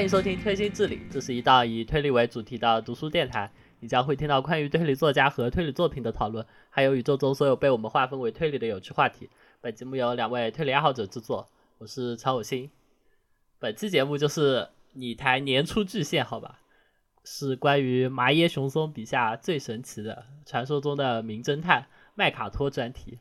欢迎收听推心置理，这是一档以推理为主题的读书电台。你将会听到关于推理作家和推理作品的讨论，还有宇宙中所有被我们划分为推理的有趣话题。本节目由两位推理爱好者制作，我是曹有心。本期节目就是你台年初巨献，好吧？是关于麻耶雄松笔下最神奇的传说中的名侦探麦卡托专题。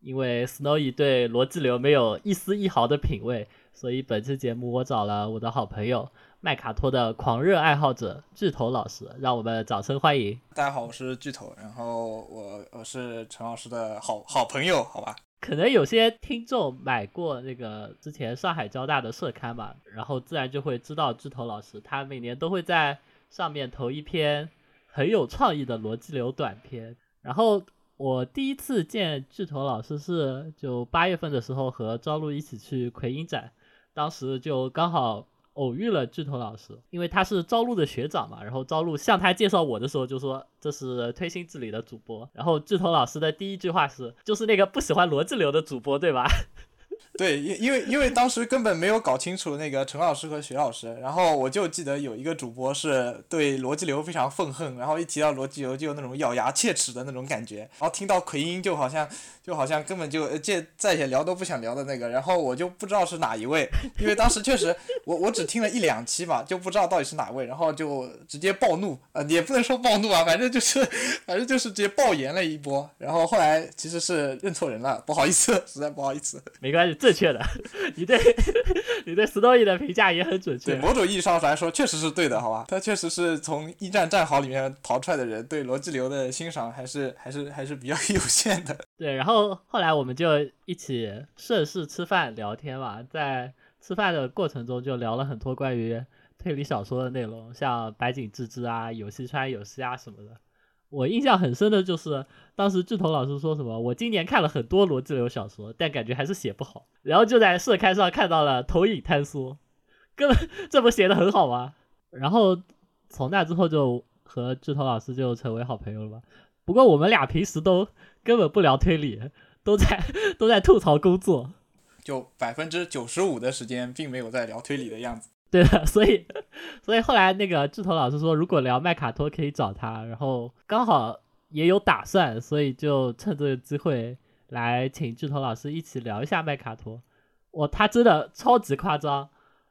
因为 Snowy 对逻辑流没有一丝一毫的品味，所以本期节目我找了我的好朋友麦卡托的狂热爱好者巨头老师，让我们掌声欢迎。大家好，我是巨头，然后我我是陈老师的好好朋友，好吧？可能有些听众买过那个之前上海交大的社刊吧，然后自然就会知道巨头老师，他每年都会在上面投一篇很有创意的逻辑流短篇，然后。我第一次见巨头老师是就八月份的时候和朝露一起去奎因展，当时就刚好偶遇了巨头老师，因为他是朝露的学长嘛，然后朝露向他介绍我的时候就说这是推心置理的主播，然后巨头老师的第一句话是就是那个不喜欢逻辑流的主播对吧？对，因因为因为当时根本没有搞清楚那个陈老师和徐老师，然后我就记得有一个主播是对逻辑流非常愤恨，然后一提到逻辑流就有那种咬牙切齿的那种感觉，然后听到奎因就好像就好像根本就这再也聊都不想聊的那个，然后我就不知道是哪一位，因为当时确实我我只听了一两期嘛，就不知道到底是哪位，然后就直接暴怒，呃也不能说暴怒啊，反正就是反正就是直接爆言了一波，然后后来其实是认错人了，不好意思，实在不好意思，没关系。正确的，你对你对 Story 的评价也很准确。对，某种意义上来说，确实是对的，好吧？他确实是从一战战壕里面逃出来的人，对逻辑流的欣赏还是还是还是比较 有限的。对，然后后来我们就一起顺势吃饭聊天嘛，在吃饭的过程中就聊了很多关于推理小说的内容，像白井智之啊、有西川有希啊什么的。我印象很深的就是，当时巨头老师说什么，我今年看了很多逻辑流小说，但感觉还是写不好。然后就在社刊上看到了投影坍缩，根本 这不写的很好吗？然后从那之后就和巨头老师就成为好朋友了吧。不过我们俩平时都根本不聊推理，都在都在吐槽工作，就百分之九十五的时间并没有在聊推理的样子。对的，所以，所以后来那个志头老师说，如果聊麦卡托可以找他，然后刚好也有打算，所以就趁这个机会来请志头老师一起聊一下麦卡托。我他真的超级夸张，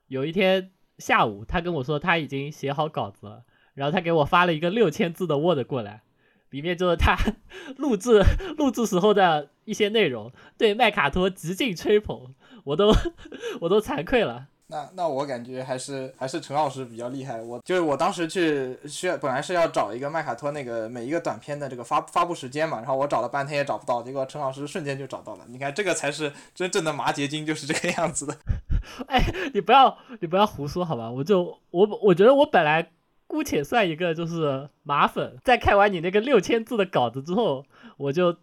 有一天下午他跟我说他已经写好稿子了，然后他给我发了一个六千字的 Word 过来，里面就是他 录制录制时候的一些内容，对麦卡托极尽吹捧，我都 我都惭愧了。那那我感觉还是还是陈老师比较厉害。我就是我当时去需要本来是要找一个麦卡托那个每一个短片的这个发发布时间嘛，然后我找了半天也找不到，结果陈老师瞬间就找到了。你看这个才是真正的麻结晶，就是这个样子的。哎，你不要你不要胡说好吧？我就我我觉得我本来姑且算一个就是麻粉，在看完你那个六千字的稿子之后，我就。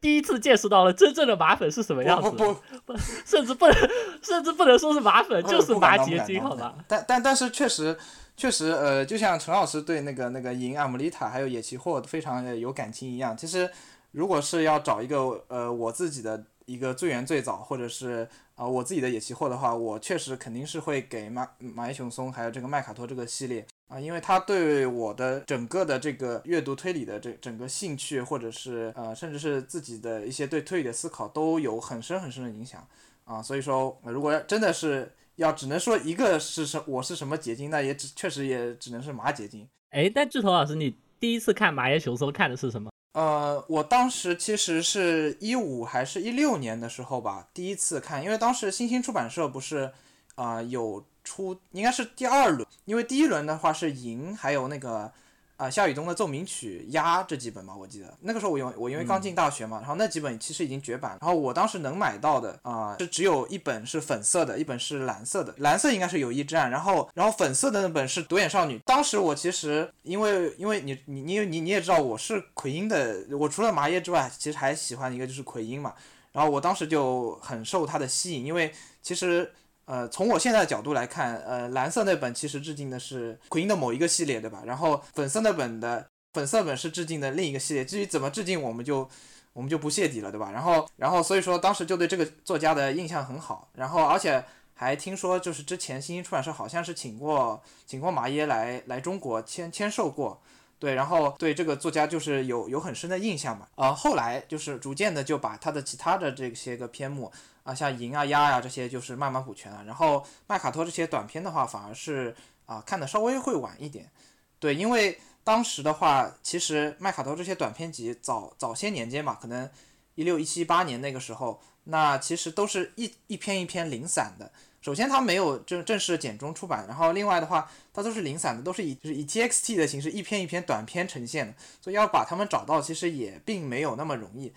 第一次见识到了真正的马粉是什么样子，不不，甚至不能，甚至不能说是马粉，就是马结晶，好吧？但但但是确实，确实，呃，就像陈老师对那个那个银阿姆丽塔还有野崎货非常有感情一样。其实，如果是要找一个呃我自己的一个最远最早，或者是啊我自己的野崎货的话，我确实肯定是会给马马耶雄松还有这个麦卡托这个系列。啊，因为他对我的整个的这个阅读推理的这整个兴趣，或者是呃，甚至是自己的一些对推理的思考，都有很深很深的影响啊。所以说，如果真的是要只能说一个是什我是什么结晶，那也只确实也只能是马结晶。哎，但志头老师，你第一次看马耶雄松看的是什么？呃，我当时其实是一五还是一六年的时候吧，第一次看，因为当时新兴出版社不是啊有。出应该是第二轮，因为第一轮的话是银，还有那个啊夏雨冬的奏鸣曲鸭这几本吧，我记得那个时候我因为我因为刚进大学嘛，然后那几本其实已经绝版，然后我当时能买到的啊是只有一本是粉色的，一本是蓝色的，蓝色应该是友谊之战，然后然后粉色的那本是独眼少女。当时我其实因为因为你你你你你也知道我是奎因的，我除了麻叶之外，其实还喜欢一个就是奎因嘛，然后我当时就很受他的吸引，因为其实。呃，从我现在的角度来看，呃，蓝色那本其实致敬的是奎因的某一个系列，对吧？然后粉色那本的粉色本是致敬的另一个系列。至于怎么致敬，我们就我们就不泄底了，对吧？然后，然后所以说当时就对这个作家的印象很好。然后，而且还听说就是之前新星出版社好像是请过请过麻耶来来中国签签售过，对，然后对这个作家就是有有很深的印象嘛。呃，后来就是逐渐的就把他的其他的这些个篇目啊，像银啊鸭呀这些就是慢慢补全了。然后麦卡托这些短篇的话，反而是啊看的稍微会晚一点，对，因为当时的话，其实麦卡托这些短篇集早早些年间嘛，可能一六一七八年那个时候，那其实都是一一篇一篇零散的。首先，它没有正正式简中出版，然后另外的话，它都是零散的，都是以就是以 TXT 的形式一篇一篇短篇呈现的，所以要把它们找到，其实也并没有那么容易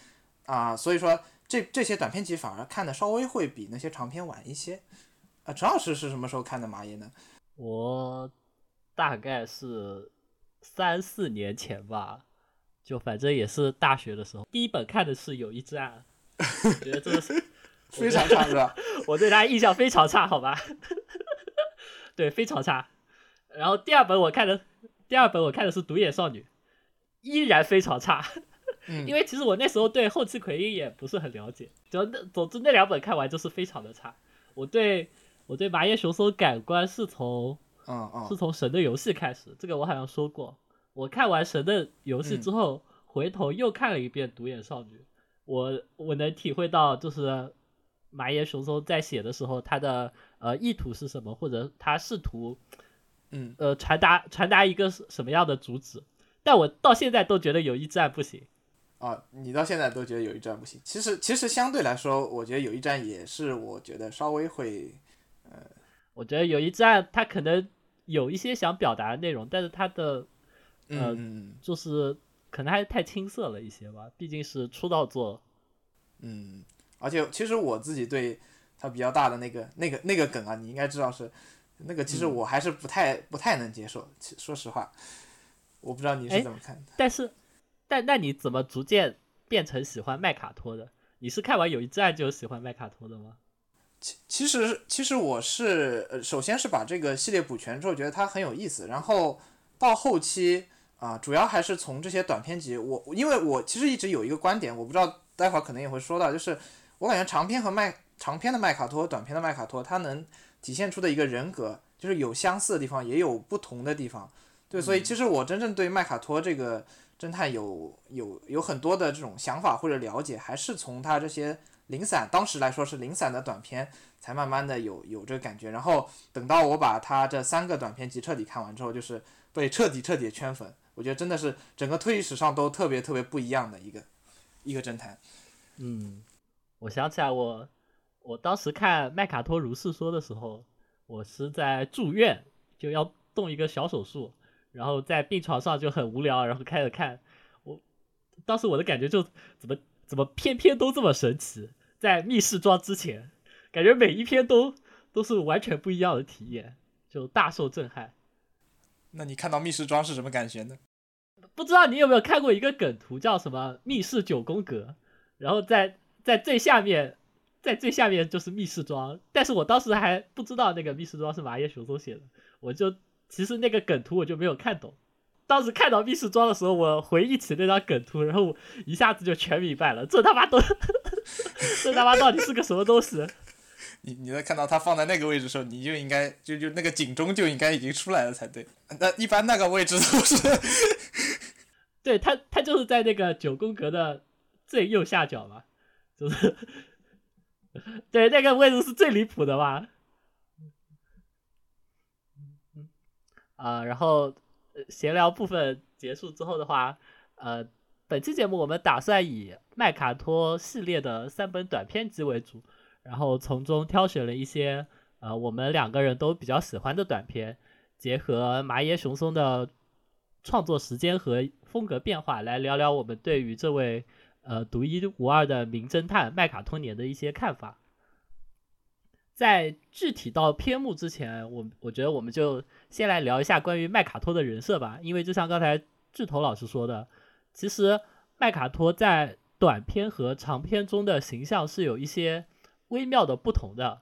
啊。所以说，这这些短篇集反而看的稍微会比那些长篇晚一些。啊，陈老师是什么时候看的麻耶呢？我大概是三四年前吧，就反正也是大学的时候，第一本看的是《友谊之暗》，觉得这是。非常差是吧？我对他印象非常差，好吧？对，非常差。然后第二本我看的，第二本我看的是《独眼少女》，依然非常差。因为其实我那时候对后期奎因也不是很了解，就那总之那两本看完就是非常的差。我对我对麻叶雄松感官是从嗯嗯是从《神的游戏》开始，这个我好像说过。我看完《神的游戏》之后，回头又看了一遍《独眼少女》，我我能体会到就是。麻叶雄松在写的时候，他的呃意图是什么，或者他试图，嗯呃传达传达一个什么样的主旨？但我到现在都觉得友谊战不行。啊，你到现在都觉得有一站不行？其实其实相对来说，我觉得有一站也是我觉得稍微会，呃，我觉得有一站他可能有一些想表达的内容，但是他的呃就是可能还是太青涩了一些吧，毕竟是出道作。嗯。而且其实我自己对他比较大的那个那个那个梗啊，你应该知道是那个，其实我还是不太不太能接受。说实话，我不知道你是怎么看的。但是，但那你怎么逐渐变成喜欢麦卡托的？你是看完《友谊之爱》就喜欢麦卡托的吗？其其实其实我是呃，首先是把这个系列补全之后，觉得它很有意思，然后到后期啊，主要还是从这些短篇集。我因为我其实一直有一个观点，我不知道待会儿可能也会说到，就是。我感觉长篇和麦长篇的麦卡托，短篇的麦卡托，它能体现出的一个人格，就是有相似的地方，也有不同的地方。对，所以其实我真正对麦卡托这个侦探有有有很多的这种想法或者了解，还是从他这些零散，当时来说是零散的短片，才慢慢的有有这个感觉。然后等到我把他这三个短片集彻底看完之后，就是被彻底彻底圈粉。我觉得真的是整个推理史上都特别特别不一样的一个一个侦探。嗯。我想起来，我我当时看《麦卡托如是说》的时候，我是在住院，就要动一个小手术，然后在病床上就很无聊，然后开始看。我当时我的感觉就怎么怎么偏偏都这么神奇，在密室装之前，感觉每一篇都都是完全不一样的体验，就大受震撼。那你看到密室装是什么感觉呢？不知道你有没有看过一个梗图，叫什么“密室九宫格”，然后在。在最下面，在最下面就是密室装，但是我当时还不知道那个密室装是麻叶雄松写的，我就其实那个梗图我就没有看懂。当时看到密室装的时候，我回忆起那张梗图，然后一下子就全明白了，这他妈都，这他妈到底是个什么东西？你你在看到它放在那个位置的时候，你就应该就就那个警钟就应该已经出来了才对。那一般那个位置都是，对他他就是在那个九宫格的最右下角嘛。就是，对，那个位置是最离谱的吧？啊，然后闲聊部分结束之后的话，呃，本期节目我们打算以麦卡托系列的三本短篇集为主，然后从中挑选了一些呃我们两个人都比较喜欢的短篇，结合麻耶雄松的创作时间和风格变化，来聊聊我们对于这位。呃，独一无二的名侦探麦卡托年的一些看法，在具体到篇目之前，我我觉得我们就先来聊一下关于麦卡托的人设吧。因为就像刚才智头老师说的，其实麦卡托在短篇和长篇中的形象是有一些微妙的不同的。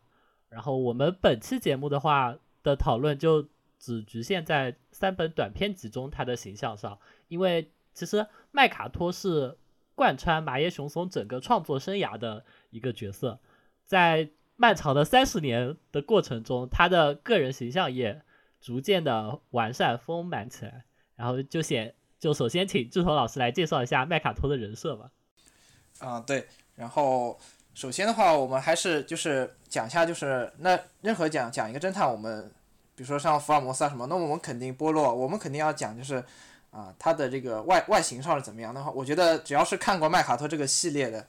然后我们本期节目的话的讨论就只局限在三本短篇集中他的形象上，因为其实麦卡托是。贯穿麻耶雄松整个创作生涯的一个角色，在漫长的三十年的过程中，他的个人形象也逐渐的完善丰满起来。然后就先就首先请志头老师来介绍一下麦卡托的人设吧。啊，对，然后首先的话，我们还是就是讲一下，就是那任何讲讲一个侦探，我们比如说像福尔摩斯啊什么，那我们肯定波洛，我们肯定要讲就是啊他的这个外外形上是怎么样的话，我觉得只要是看过麦卡托这个系列的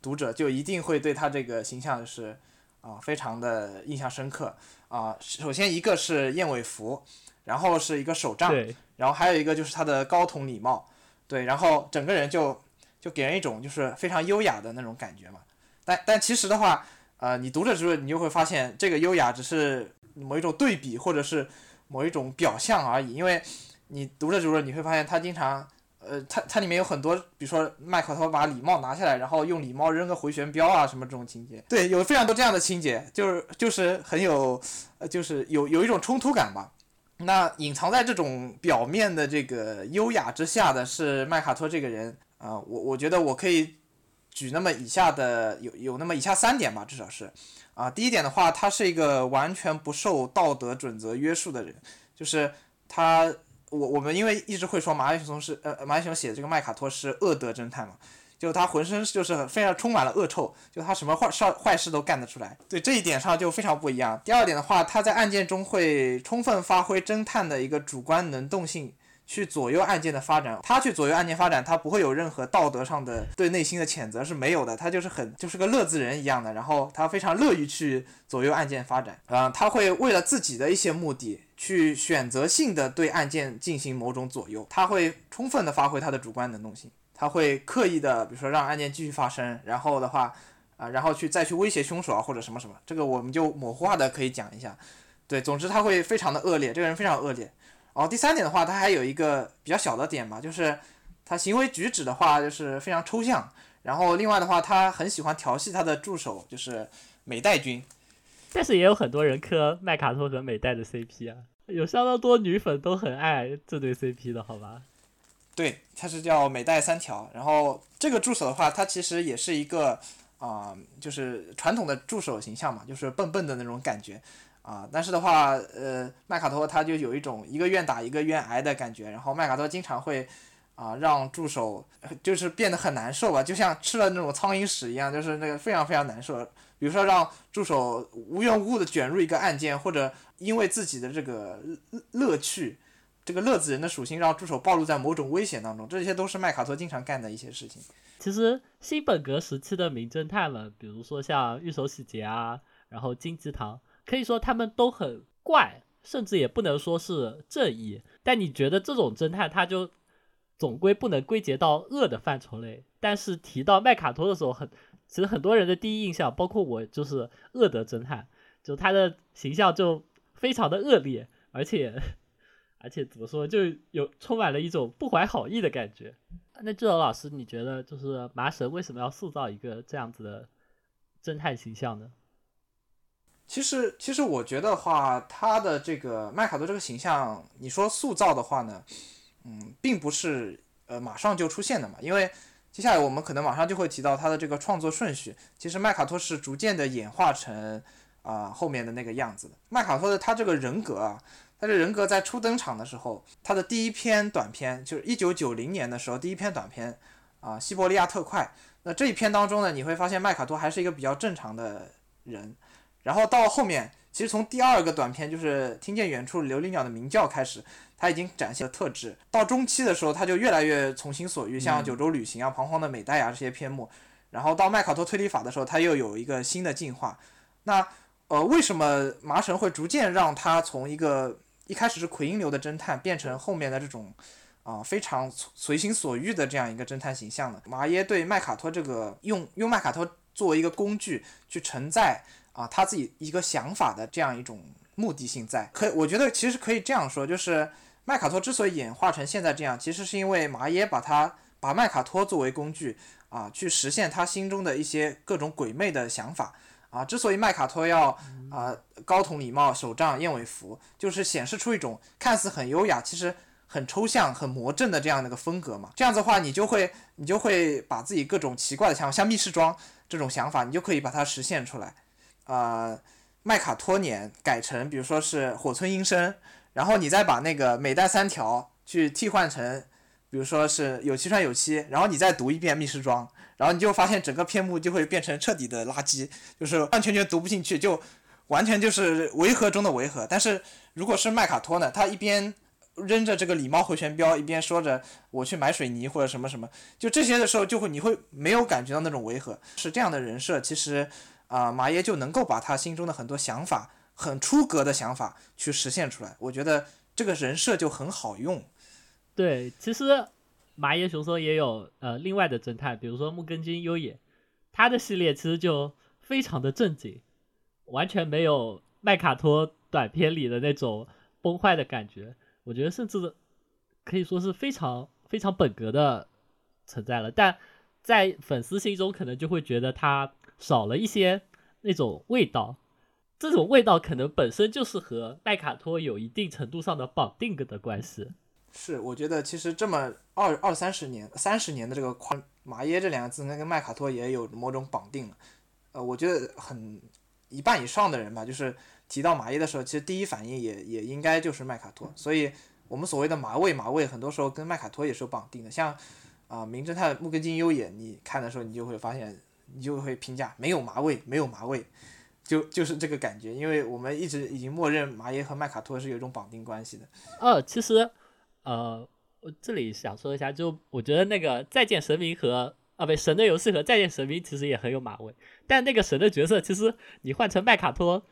读者，就一定会对他这个形象就是啊非常的印象深刻啊。首先一个是燕尾服，然后是一个手杖，然后还有一个就是他的高筒礼帽，对，然后整个人就。就给人一种就是非常优雅的那种感觉嘛，但但其实的话，呃，你读着读着，你就会发现这个优雅只是某一种对比或者是某一种表象而已，因为你读着读着，你会发现他经常，呃，它它里面有很多，比如说麦克托把礼帽拿下来，然后用礼帽扔个回旋镖啊什么这种情节，对，有非常多这样的情节，就是就是很有，呃，就是有有一种冲突感吧。那隐藏在这种表面的这个优雅之下的是麦卡托这个人。啊，我我觉得我可以举那么以下的有有那么以下三点吧，至少是，啊，第一点的话，他是一个完全不受道德准则约束的人，就是他，我我们因为一直会说马尔松是呃马尔松写的这个麦卡托是恶德侦探嘛，就他浑身就是非常充满了恶臭，就他什么坏事坏事都干得出来，对这一点上就非常不一样。第二点的话，他在案件中会充分发挥侦探的一个主观能动性。去左右案件的发展，他去左右案件发展，他不会有任何道德上的对内心的谴责是没有的，他就是很就是个乐子人一样的，然后他非常乐于去左右案件发展，啊，他会为了自己的一些目的去选择性的对案件进行某种左右，他会充分的发挥他的主观能动性，他会刻意的，比如说让案件继续发生，然后的话，啊，然后去再去威胁凶手啊或者什么什么，这个我们就模糊化的可以讲一下，对，总之他会非常的恶劣，这个人非常恶劣。然后第三点的话，他还有一个比较小的点吧，就是他行为举止的话，就是非常抽象。然后另外的话，他很喜欢调戏他的助手，就是美代君。但是也有很多人磕麦卡托和美代的 CP 啊，有相当多女粉都很爱这对 CP 的，好吧？对，它是叫美代三条。然后这个助手的话，它其实也是一个啊，就是传统的助手形象嘛，就是笨笨的那种感觉。啊，但是的话，呃，麦卡托他就有一种一个愿打一个愿挨的感觉，然后麦卡托经常会啊让助手就是变得很难受吧，就像吃了那种苍蝇屎一样，就是那个非常非常难受。比如说让助手无缘无故的卷入一个案件，或者因为自己的这个乐趣，这个乐子人的属性让助手暴露在某种危险当中，这些都是麦卡托经常干的一些事情。其实新本格时期的名侦探们，比如说像玉手洗洁啊，然后金鸡堂。可以说他们都很怪，甚至也不能说是正义。但你觉得这种侦探他就总归不能归结到恶的范畴内。但是提到麦卡托的时候，很其实很多人的第一印象，包括我，就是恶德侦探，就他的形象就非常的恶劣，而且而且怎么说，就有充满了一种不怀好意的感觉。那志柔老师，你觉得就是麻神为什么要塑造一个这样子的侦探形象呢？其实，其实我觉得话，他的这个麦卡多这个形象，你说塑造的话呢，嗯，并不是呃马上就出现的嘛。因为接下来我们可能马上就会提到他的这个创作顺序。其实麦卡托是逐渐的演化成啊后面的那个样子的。麦卡托的他这个人格啊，他的人格在初登场的时候，他的第一篇短片就是一九九零年的时候第一篇短片啊《西伯利亚特快》。那这一篇当中呢，你会发现麦卡托还是一个比较正常的人。然后到后面，其实从第二个短片就是听见远处琉璃鸟的鸣叫开始，他已经展现了特质。到中期的时候，他就越来越从心所欲，像九州旅行啊、彷徨的美代啊这些篇目。然后到麦考托推理法的时候，他又有一个新的进化。那呃，为什么麻绳会逐渐让他从一个一开始是奎因流的侦探，变成后面的这种啊非常随心所欲的这样一个侦探形象呢？麻耶对麦卡托这个用用麦卡托作为一个工具去承载。啊，他自己一个想法的这样一种目的性在，可我觉得其实可以这样说，就是麦卡托之所以演化成现在这样，其实是因为马耶把他把麦卡托作为工具啊，去实现他心中的一些各种鬼魅的想法啊。之所以麦卡托要啊高筒礼帽、手杖、燕尾服，就是显示出一种看似很优雅，其实很抽象、很魔怔的这样的一个风格嘛。这样子的话，你就会你就会把自己各种奇怪的想法，像密室装这种想法，你就可以把它实现出来。呃麦卡托年改成，比如说是火村英生，然后你再把那个每代三条去替换成，比如说是有七串有七，然后你再读一遍密室装，然后你就发现整个篇目就会变成彻底的垃圾，就是完全全读不进去，就完全就是违和中的违和。但是如果是麦卡托呢，他一边扔着这个礼貌回旋镖，一边说着我去买水泥或者什么什么，就这些的时候就会你会没有感觉到那种违和。是这样的人设，其实。啊，马爷就能够把他心中的很多想法，很出格的想法去实现出来。我觉得这个人设就很好用。对，其实麻耶雄松也有呃另外的侦探，比如说木根津优也，他的系列其实就非常的正经，完全没有麦卡托短片里的那种崩坏的感觉。我觉得甚至可以说是非常非常本格的存在了，但在粉丝心中可能就会觉得他。少了一些那种味道，这种味道可能本身就是和麦卡托有一定程度上的绑定的关系。是，我觉得其实这么二二三十年、三十年的这个宽麻耶这两个字，那跟麦卡托也有某种绑定。呃，我觉得很一半以上的人吧，就是提到麻耶的时候，其实第一反应也也应该就是麦卡托。所以，我们所谓的麻味麻味，很多时候跟麦卡托也是有绑定的。像啊，名侦探木根金优也，你看的时候，你就会发现。你就会评价没有麻味，没有麻味，就就是这个感觉，因为我们一直已经默认马爷和麦卡托是有一种绑定关系的。哦，其实，呃，我这里想说一下，就我觉得那个再见神明和啊不神的游戏和再见神明其实也很有马味，但那个神的角色其实你换成麦卡托，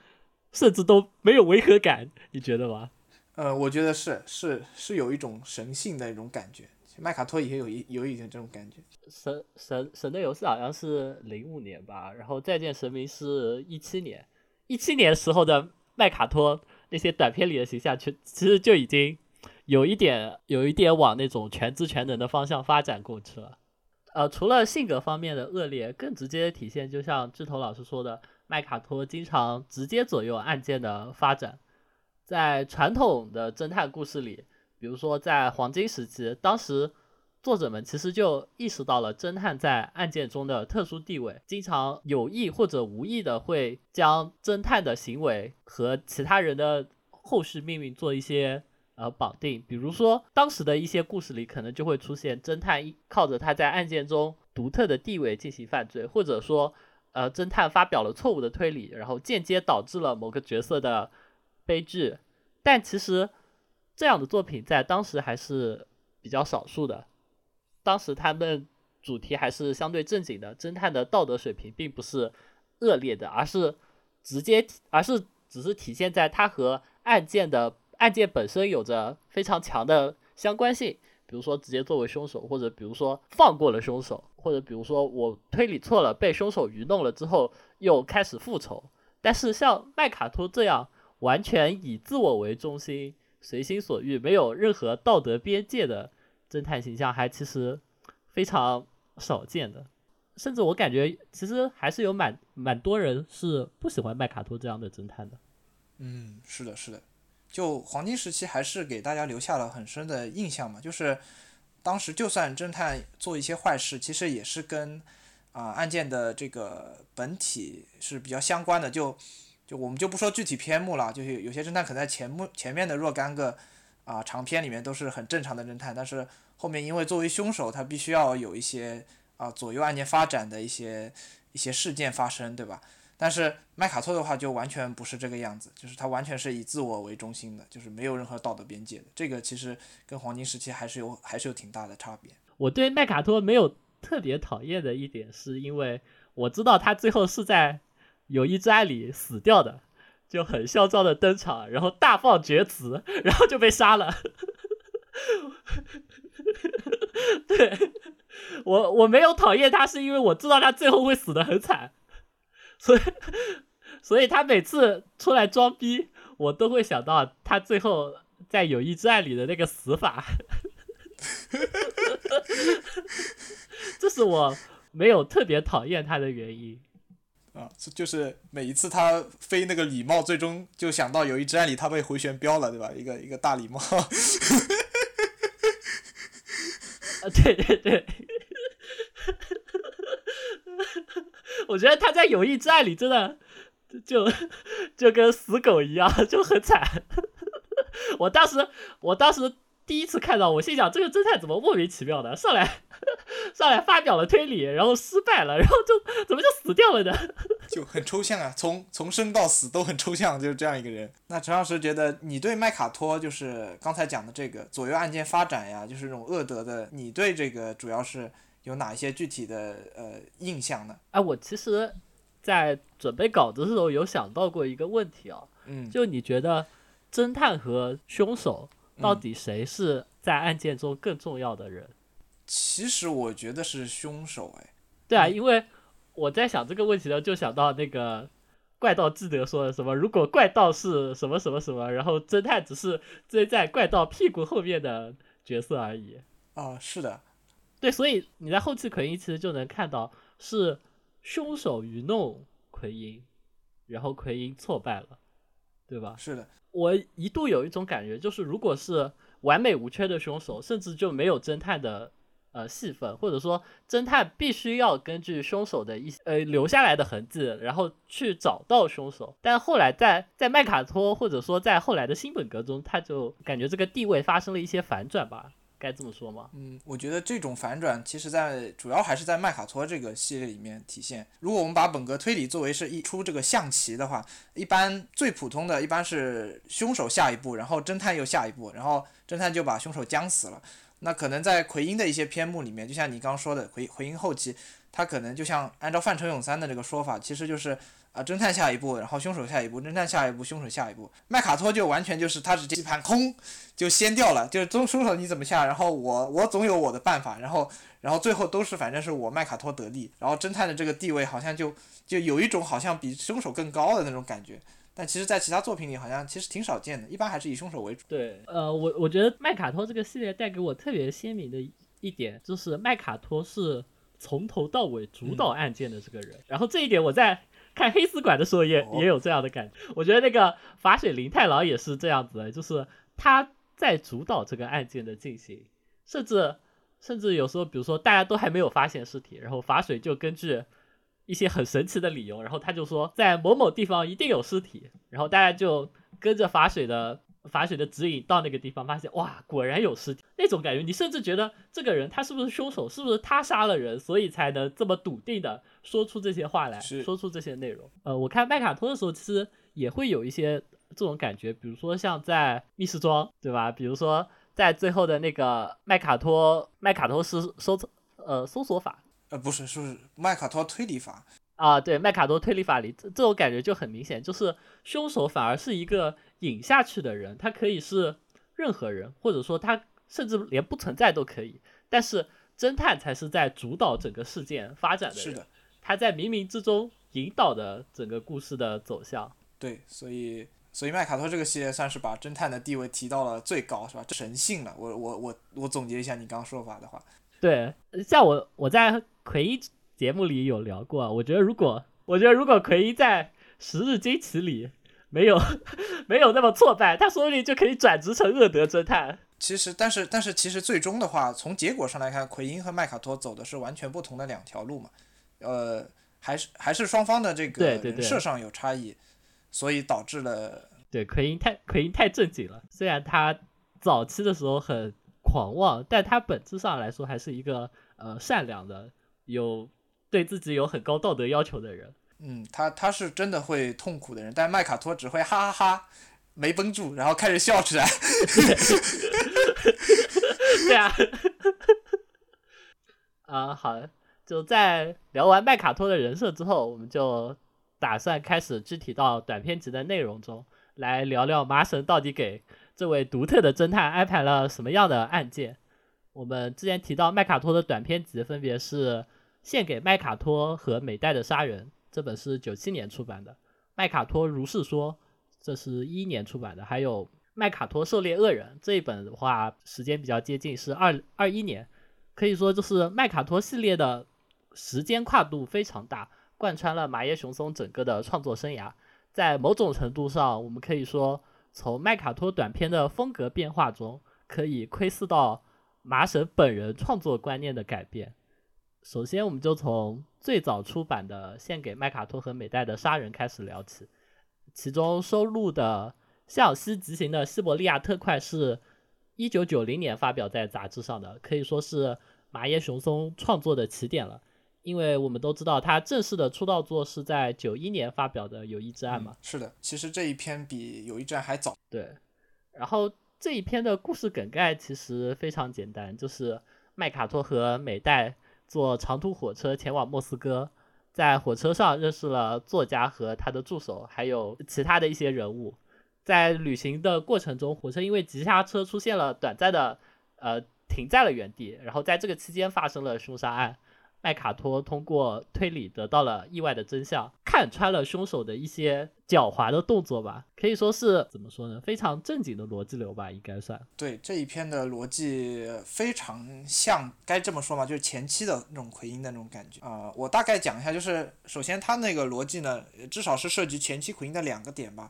甚至都没有违和感，你觉得吗？呃，我觉得是是是有一种神性的一种感觉。麦卡托也有一有一点这种感觉。神神神的游戏好像是零五年吧，然后再见神明是一七年，一七年时候的麦卡托那些短片里的形象，其其实就已经有一点有一点往那种全知全能的方向发展过去了。呃，除了性格方面的恶劣，更直接的体现，就像志头老师说的，麦卡托经常直接左右案件的发展，在传统的侦探故事里。比如说，在黄金时期，当时作者们其实就意识到了侦探在案件中的特殊地位，经常有意或者无意的会将侦探的行为和其他人的后续命运做一些呃绑定。比如说，当时的一些故事里可能就会出现侦探靠着他在案件中独特的地位进行犯罪，或者说，呃，侦探发表了错误的推理，然后间接导致了某个角色的悲剧。但其实。这样的作品在当时还是比较少数的，当时他们主题还是相对正经的，侦探的道德水平并不是恶劣的，而是直接，而是只是体现在他和案件的案件本身有着非常强的相关性，比如说直接作为凶手，或者比如说放过了凶手，或者比如说我推理错了，被凶手愚弄了之后又开始复仇。但是像麦卡托这样完全以自我为中心。随心所欲、没有任何道德边界的侦探形象，还其实非常少见的。甚至我感觉，其实还是有蛮蛮多人是不喜欢麦卡托这样的侦探的。嗯，是的，是的。就黄金时期，还是给大家留下了很深的印象嘛。就是当时，就算侦探做一些坏事，其实也是跟啊案件的这个本体是比较相关的。就就我们就不说具体篇目了，就是有些侦探可能在前目前面的若干个啊长篇里面都是很正常的侦探，但是后面因为作为凶手，他必须要有一些啊左右案件发展的一些一些事件发生，对吧？但是麦卡托的话就完全不是这个样子，就是他完全是以自我为中心的，就是没有任何道德边界的。这个其实跟黄金时期还是有还是有挺大的差别。我对麦卡托没有特别讨厌的一点，是因为我知道他最后是在。有一只案里死掉的，就很嚣张的登场，然后大放厥词，然后就被杀了。对我我没有讨厌他，是因为我知道他最后会死的很惨，所以所以他每次出来装逼，我都会想到他最后在友谊之爱里的那个死法。这是我没有特别讨厌他的原因。啊，就是每一次他飞那个礼帽，最终就想到有一只案里他被回旋镖了，对吧？一个一个大礼帽。啊，对对对。我觉得他在友谊之爱里真的就就跟死狗一样，就很惨。我当时，我当时第一次看到，我心想这个侦探怎么莫名其妙的上来 上来发表了推理，然后失败了，然后就怎么就死掉了呢？就很抽象啊，从从生到死都很抽象，就是这样一个人。那陈老师觉得，你对麦卡托就是刚才讲的这个左右案件发展呀，就是这种恶德的，你对这个主要是有哪一些具体的呃印象呢？哎，我其实，在准备稿子的时候有想到过一个问题啊，嗯，就你觉得侦探和凶手到底谁是在案件中更重要的人？其实我觉得是凶手，哎，对啊，因为我在想这个问题呢，就想到那个怪盗基德说的什么，如果怪盗是什么什么什么，然后侦探只是追在怪盗屁股后面的角色而已。哦，是的，对，所以你在后期奎因其实就能看到是凶手愚弄奎因，然后奎因挫败了，对吧？是的，我一度有一种感觉，就是如果是完美无缺的凶手，甚至就没有侦探的呃戏份，或者说侦探必须要根据凶手的一呃留下来的痕迹，然后去找到凶手。但后来在在麦卡托或者说在后来的新本格中，他就感觉这个地位发生了一些反转吧。该这么说吗？嗯，我觉得这种反转，其实在主要还是在麦卡托这个系列里面体现。如果我们把本格推理作为是一出这个象棋的话，一般最普通的一般是凶手下一步，然后侦探又下一步，然后侦探就把凶手僵死了。那可能在奎因的一些篇目里面，就像你刚刚说的，奎奎因后期，他可能就像按照范成永三的这个说法，其实就是啊，侦探下一步，然后凶手下一步，侦探下一步，凶手下一步。麦卡托就完全就是他直接一盘空就掀掉了，就是凶凶手你怎么下，然后我我总有我的办法，然后然后最后都是反正是我麦卡托得利，然后侦探的这个地位好像就就有一种好像比凶手更高的那种感觉。但其实，在其他作品里，好像其实挺少见的，一般还是以凶手为主。对，呃，我我觉得麦卡托这个系列带给我特别鲜明的一点，就是麦卡托是从头到尾主导案件的这个人。然后这一点我在看黑丝馆的时候也、也有这样的感觉。我觉得那个法水林太郎也是这样子的，就是他在主导这个案件的进行，甚至甚至有时候，比如说大家都还没有发现尸体，然后法水就根据。一些很神奇的理由，然后他就说在某某地方一定有尸体，然后大家就跟着法水的法水的指引到那个地方，发现哇，果然有尸体。那种感觉，你甚至觉得这个人他是不是凶手，是不是他杀了人，所以才能这么笃定的说出这些话来，说出这些内容。呃，我看麦卡托的时候，其实也会有一些这种感觉，比如说像在密室庄，对吧？比如说在最后的那个麦卡托麦卡托是搜呃搜索法。呃，不是，是麦卡托推理法啊，对，麦卡托推理法里这这种感觉就很明显，就是凶手反而是一个引下去的人，他可以是任何人，或者说他甚至连不存在都可以，但是侦探才是在主导整个事件发展的人，是的，他在冥冥之中引导的整个故事的走向。对，所以所以麦卡托这个系列算是把侦探的地位提到了最高，是吧？神性了。我我我我总结一下你刚刚说法的话。对，像我我在奎一节目里有聊过，我觉得如果我觉得如果奎一在《十日惊奇》里没有 没有那么挫败，他说不定就可以转职成恶德侦探。其实，但是但是其实最终的话，从结果上来看，奎因和麦卡托走的是完全不同的两条路嘛。呃，还是还是双方的这个人设上有差异，所以导致了对奎因太奎因太正经了。虽然他早期的时候很。狂妄，但他本质上来说还是一个呃善良的，有对自己有很高道德要求的人。嗯，他他是真的会痛苦的人，但麦卡托只会哈哈哈，没绷住，然后开始笑起来。对啊。啊，好，就在聊完麦卡托的人设之后，我们就打算开始具体到短篇集的内容中来聊聊麻神到底给。这位独特的侦探安排了什么样的案件？我们之前提到麦卡托的短篇集分别是《献给麦卡托》和《美代的杀人》，这本是九七年出版的；《麦卡托如是说》，这是一年出版的；还有《麦卡托狩猎恶人》这一本的话，时间比较接近，是二二一年。可以说，就是麦卡托系列的时间跨度非常大，贯穿了马耶雄松整个的创作生涯。在某种程度上，我们可以说。从麦卡托短片的风格变化中，可以窥视到麻神本人创作观念的改变。首先，我们就从最早出版的献给麦卡托和美代的杀人开始聊起。其中收录的向西疾行的西伯利亚特快是一九九零年发表在杂志上的，可以说是麻耶雄松创作的起点了。因为我们都知道他正式的出道作是在九一年发表的《友谊之案》嘛。是的，其实这一篇比《友谊之案》还早。对，然后这一篇的故事梗概其实非常简单，就是麦卡托和美代坐长途火车前往莫斯科。在火车上认识了作家和他的助手，还有其他的一些人物。在旅行的过程中，火车因为急刹车出现了短暂的呃停在了原地，然后在这个期间发生了凶杀案。麦卡托通过推理得到了意外的真相，看穿了凶手的一些狡猾的动作吧，可以说是怎么说呢？非常正经的逻辑流吧，应该算。对这一篇的逻辑非常像，该这么说嘛？就是前期的那种奎因的那种感觉啊。我大概讲一下，就是首先他那个逻辑呢，至少是涉及前期奎因的两个点吧。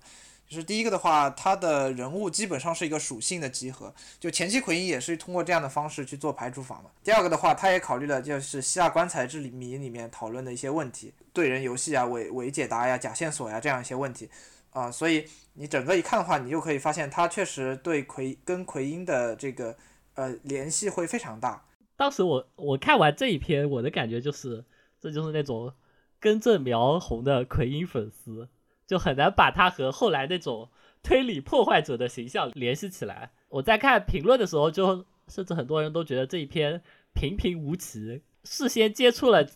就是第一个的话，他的人物基本上是一个属性的集合，就前期奎因也是通过这样的方式去做排除法嘛。第二个的话，他也考虑了就是希腊棺材之谜里面讨论的一些问题，对人游戏啊、伪伪解答呀、假线索呀这样一些问题，啊，所以你整个一看的话，你就可以发现他确实对奎跟奎因的这个呃联系会非常大。当时我我看完这一篇，我的感觉就是，这就是那种根正苗红的奎因粉丝。就很难把他和后来那种推理破坏者的形象联系起来。我在看评论的时候，就甚至很多人都觉得这一篇平平无奇。事先接触了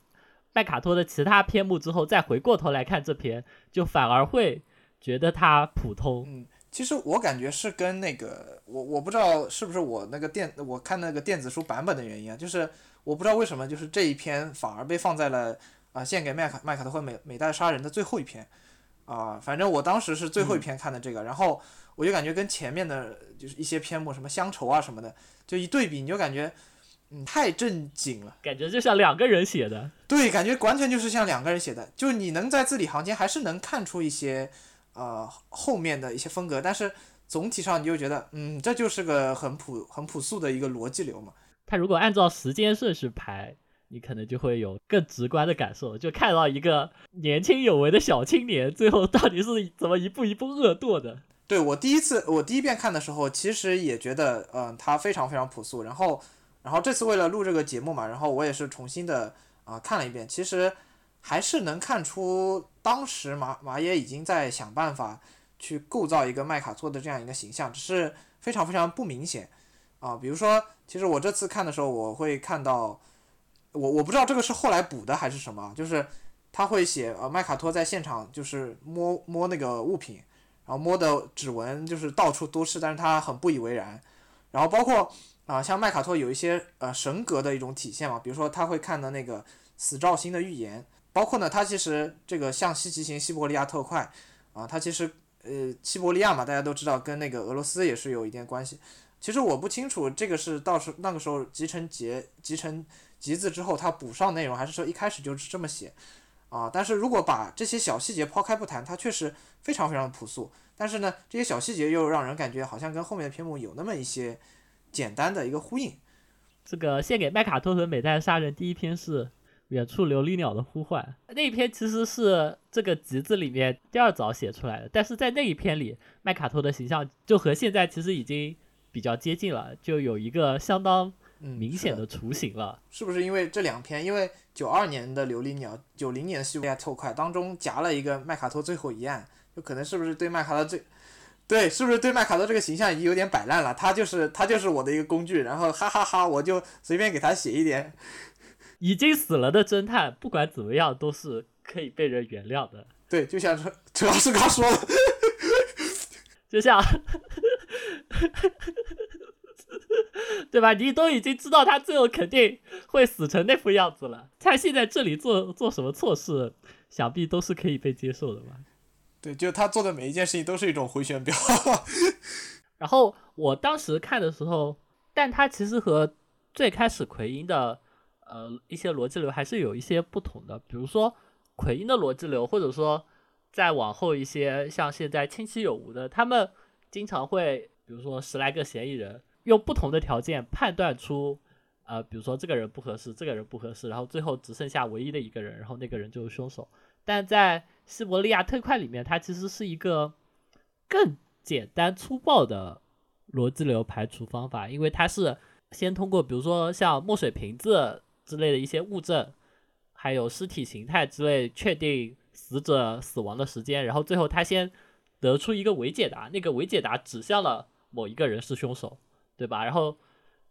麦卡托的其他篇目之后，再回过头来看这篇，就反而会觉得它普通。嗯，其实我感觉是跟那个我我不知道是不是我那个电我看那个电子书版本的原因啊，就是我不知道为什么就是这一篇反而被放在了啊献给麦卡麦卡托和美美代杀人的最后一篇。啊，反正我当时是最后一篇看的这个，然后我就感觉跟前面的就是一些篇目，什么乡愁啊什么的，就一对比，你就感觉，嗯，太正经了，感觉就像两个人写的。对，感觉完全就是像两个人写的，就你能在字里行间还是能看出一些，呃，后面的一些风格，但是总体上你就觉得，嗯，这就是个很朴很朴素的一个逻辑流嘛。他如果按照时间顺序排。你可能就会有更直观的感受，就看到一个年轻有为的小青年，最后到底是怎么一步一步恶堕的。对我第一次，我第一遍看的时候，其实也觉得，嗯，他非常非常朴素。然后，然后这次为了录这个节目嘛，然后我也是重新的啊看了一遍，其实还是能看出当时马马爷已经在想办法去构造一个麦卡托的这样一个形象，只是非常非常不明显啊。比如说，其实我这次看的时候，我会看到。我我不知道这个是后来补的还是什么，就是他会写呃麦卡托在现场就是摸摸那个物品，然后摸的指纹就是到处都是，但是他很不以为然。然后包括啊像麦卡托有一些呃神格的一种体现嘛，比如说他会看的那个死兆星的预言，包括呢他其实这个向西骑行西伯利亚特快啊，他其实呃西伯利亚嘛大家都知道跟那个俄罗斯也是有一点关系。其实我不清楚这个是到时那个时候集成结集成。集字之后，他补上内容，还是说一开始就是这么写啊？但是如果把这些小细节抛开不谈，它确实非常非常朴素。但是呢，这些小细节又让人感觉好像跟后面的篇目有那么一些简单的一个呼应。这个献给麦卡托和美代杀人第一篇是远处琉璃鸟的呼唤，那一篇其实是这个集子里面第二早写出来的。但是在那一篇里，麦卡托的形象就和现在其实已经比较接近了，就有一个相当。明显的雏形了，是不是因为这两篇？因为九二年的《琉璃鸟》，九零年的《西伯利亚特快》当中夹了一个麦卡托最后一案，就可能是不是对麦卡托最，对，是不是对麦卡托这个形象已经有点摆烂了？他就是他就是我的一个工具，然后哈哈哈，我就随便给他写一点。已经死了的侦探，不管怎么样都是可以被人原谅的。对，就像是陈老师刚说的，就像。对吧？你都已经知道他最后肯定会死成那副样子了，他现在这里做做什么错事，想必都是可以被接受的吧？对，就他做的每一件事情都是一种回旋镖。然后我当时看的时候，但他其实和最开始奎因的呃一些逻辑流还是有一些不同的。比如说奎因的逻辑流，或者说再往后一些，像现在清晰有无的，他们经常会比如说十来个嫌疑人。用不同的条件判断出，呃，比如说这个人不合适，这个人不合适，然后最后只剩下唯一的一个人，然后那个人就是凶手。但在西伯利亚特快里面，它其实是一个更简单粗暴的逻辑流排除方法，因为它是先通过比如说像墨水瓶子之类的一些物证，还有尸体形态之类，确定死者死亡的时间，然后最后他先得出一个伪解答，那个伪解答指向了某一个人是凶手，对吧？然后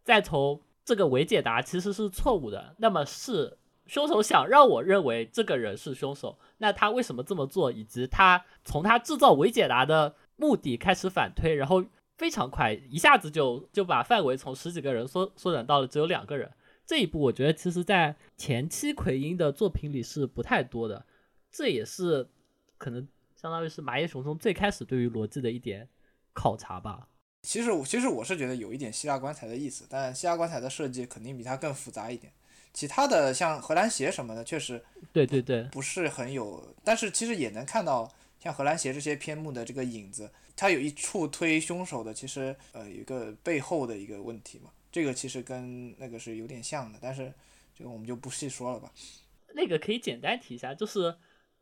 再从这个伪解答其实是错误的，那么是。凶手想让我认为这个人是凶手，那他为什么这么做？以及他从他制造伪解答的目的开始反推，然后非常快，一下子就就把范围从十几个人缩缩短到了只有两个人。这一步我觉得其实在前期奎因的作品里是不太多的，这也是可能相当于是麻叶雄松最开始对于逻辑的一点考察吧。其实我其实我是觉得有一点希腊棺材的意思，但希腊棺材的设计肯定比它更复杂一点。其他的像荷兰鞋什么的，确实，对对对，不是很有，但是其实也能看到像荷兰鞋这些篇目的这个影子，它有一处推凶手的，其实呃有一个背后的一个问题嘛，这个其实跟那个是有点像的，但是这个我们就不细说了吧。那个可以简单提一下，就是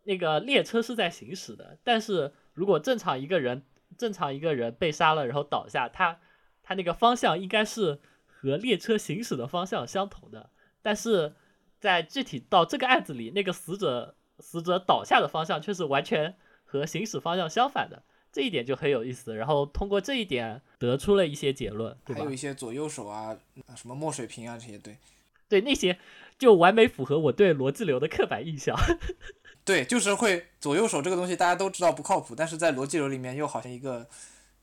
那个列车是在行驶的，但是如果正常一个人正常一个人被杀了然后倒下，他他那个方向应该是和列车行驶的方向相同的。但是在具体到这个案子里，那个死者死者倒下的方向却是完全和行驶方向相反的，这一点就很有意思。然后通过这一点得出了一些结论，对吧？还有一些左右手啊，什么墨水瓶啊这些，对，对那些就完美符合我对逻辑流的刻板印象。对，就是会左右手这个东西大家都知道不靠谱，但是在逻辑流里面又好像一个。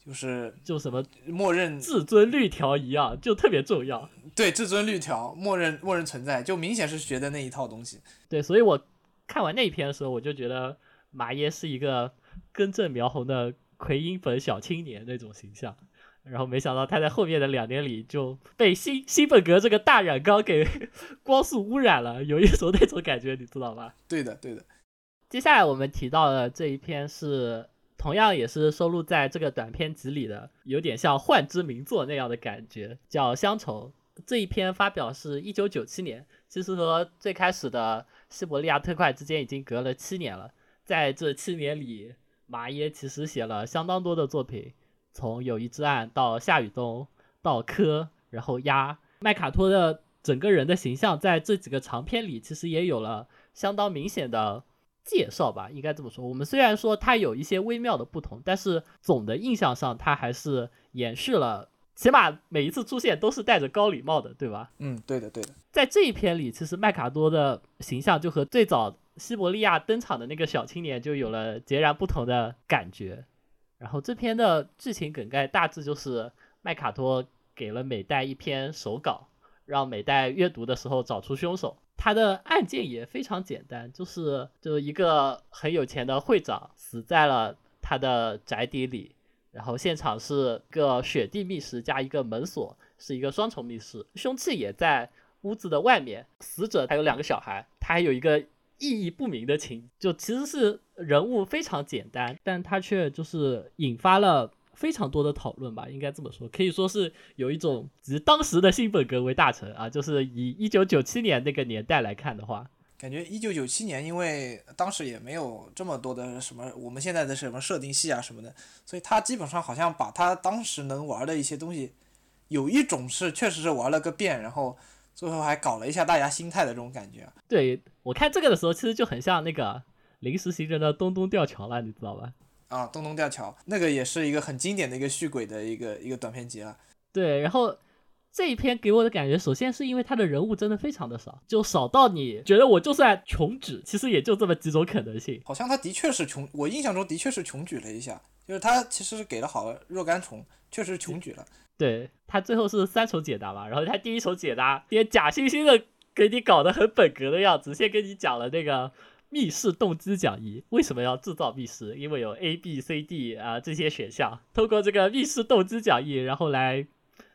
就是就什么默认至尊绿条一样，就特别重要。对，至尊绿条，默认默认存在，就明显是学的那一套东西。对，所以我看完那一篇的时候，我就觉得马耶是一个根正苗红的奎因粉小青年那种形象。然后没想到他在后面的两年里就被新新本格这个大染缸给 光速污染了，有一种那种感觉，你知道吧？对的，对的。接下来我们提到的这一篇是。同样也是收录在这个短篇集里的，有点像幻之名作那样的感觉，叫《乡愁》。这一篇发表是一九九七年，其实和最开始的《西伯利亚特快》之间已经隔了七年了。在这七年里，马耶其实写了相当多的作品，从《友谊之岸》到《夏雨冬》到《科》，然后《鸭》。麦卡托的整个人的形象在这几个长篇里，其实也有了相当明显的。介绍吧，应该这么说。我们虽然说它有一些微妙的不同，但是总的印象上，它还是延续了，起码每一次出现都是戴着高礼帽的，对吧？嗯，对的，对的。在这一篇里，其实麦卡多的形象就和最早西伯利亚登场的那个小青年就有了截然不同的感觉。然后这篇的剧情梗概大致就是麦卡托给了美代一篇手稿，让美代阅读的时候找出凶手。他的案件也非常简单，就是就是一个很有钱的会长死在了他的宅邸里，然后现场是个雪地密室加一个门锁，是一个双重密室，凶器也在屋子的外面，死者还有两个小孩，他还有一个意义不明的情，就其实是人物非常简单，但他却就是引发了。非常多的讨论吧，应该这么说，可以说是有一种以当时的新本格为大成啊，就是以一九九七年那个年代来看的话，感觉一九九七年，因为当时也没有这么多的什么我们现在的什么设定系啊什么的，所以他基本上好像把他当时能玩的一些东西，有一种是确实是玩了个遍，然后最后还搞了一下大家心态的这种感觉。对我看这个的时候，其实就很像那个临时行人的东东吊桥了，你知道吧？啊，东东吊桥那个也是一个很经典的一个续轨的一个一个短片集了。对，然后这一篇给我的感觉，首先是因为他的人物真的非常的少，就少到你觉得我就算穷举，其实也就这么几种可能性。好像他的确是穷，我印象中的确是穷举了一下，就是他其实是给了好若干重，确实穷举了。对他最后是三重解答嘛，然后他第一重解答也假惺惺的给你搞得很本格的样子，先跟你讲了那个。密室动机讲义为什么要制造密室？因为有 A、B、C、D 啊这些选项。通过这个密室动机讲义，然后来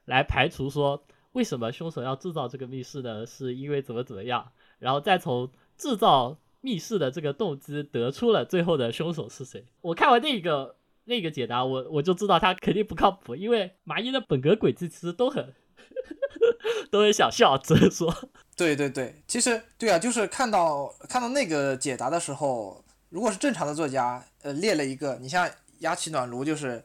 来排除说为什么凶手要制造这个密室呢？是因为怎么怎么样？然后再从制造密室的这个动机得出了最后的凶手是谁。我看完那个那个解答，我我就知道他肯定不靠谱，因为麻衣的本格轨迹其实都很都很想笑，只能说。对对对，其实对啊，就是看到看到那个解答的时候，如果是正常的作家，呃，列了一个，你像鸭起暖炉，就是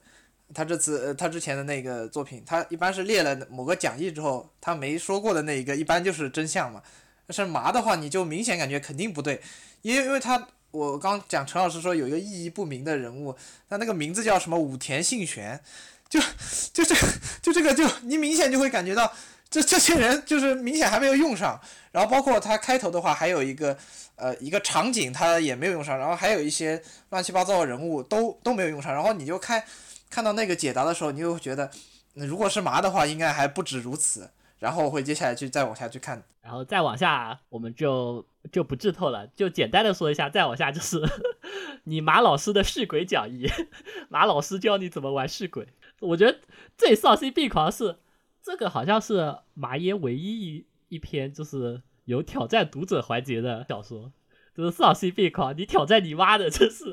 他这次呃他之前的那个作品，他一般是列了某个讲义之后，他没说过的那一个，一般就是真相嘛。但是麻的话，你就明显感觉肯定不对，因为因为他我刚讲陈老师说有一个意义不明的人物，他那个名字叫什么武田信玄，就就这就这个就你明显就会感觉到。这这些人就是明显还没有用上，然后包括他开头的话还有一个，呃，一个场景他也没有用上，然后还有一些乱七八糟的人物都都没有用上，然后你就看看到那个解答的时候，你就觉得，如果是麻的话，应该还不止如此，然后会接下来去再往下去看，然后再往下我们就就不剧透了，就简单的说一下，再往下就是 你马老师的试鬼讲义，马老师教你怎么玩试鬼，我觉得最丧心病狂是。这个好像是麻耶唯一一一篇就是有挑战读者环节的小说，就是丧心病狂，你挑战你妈的，这是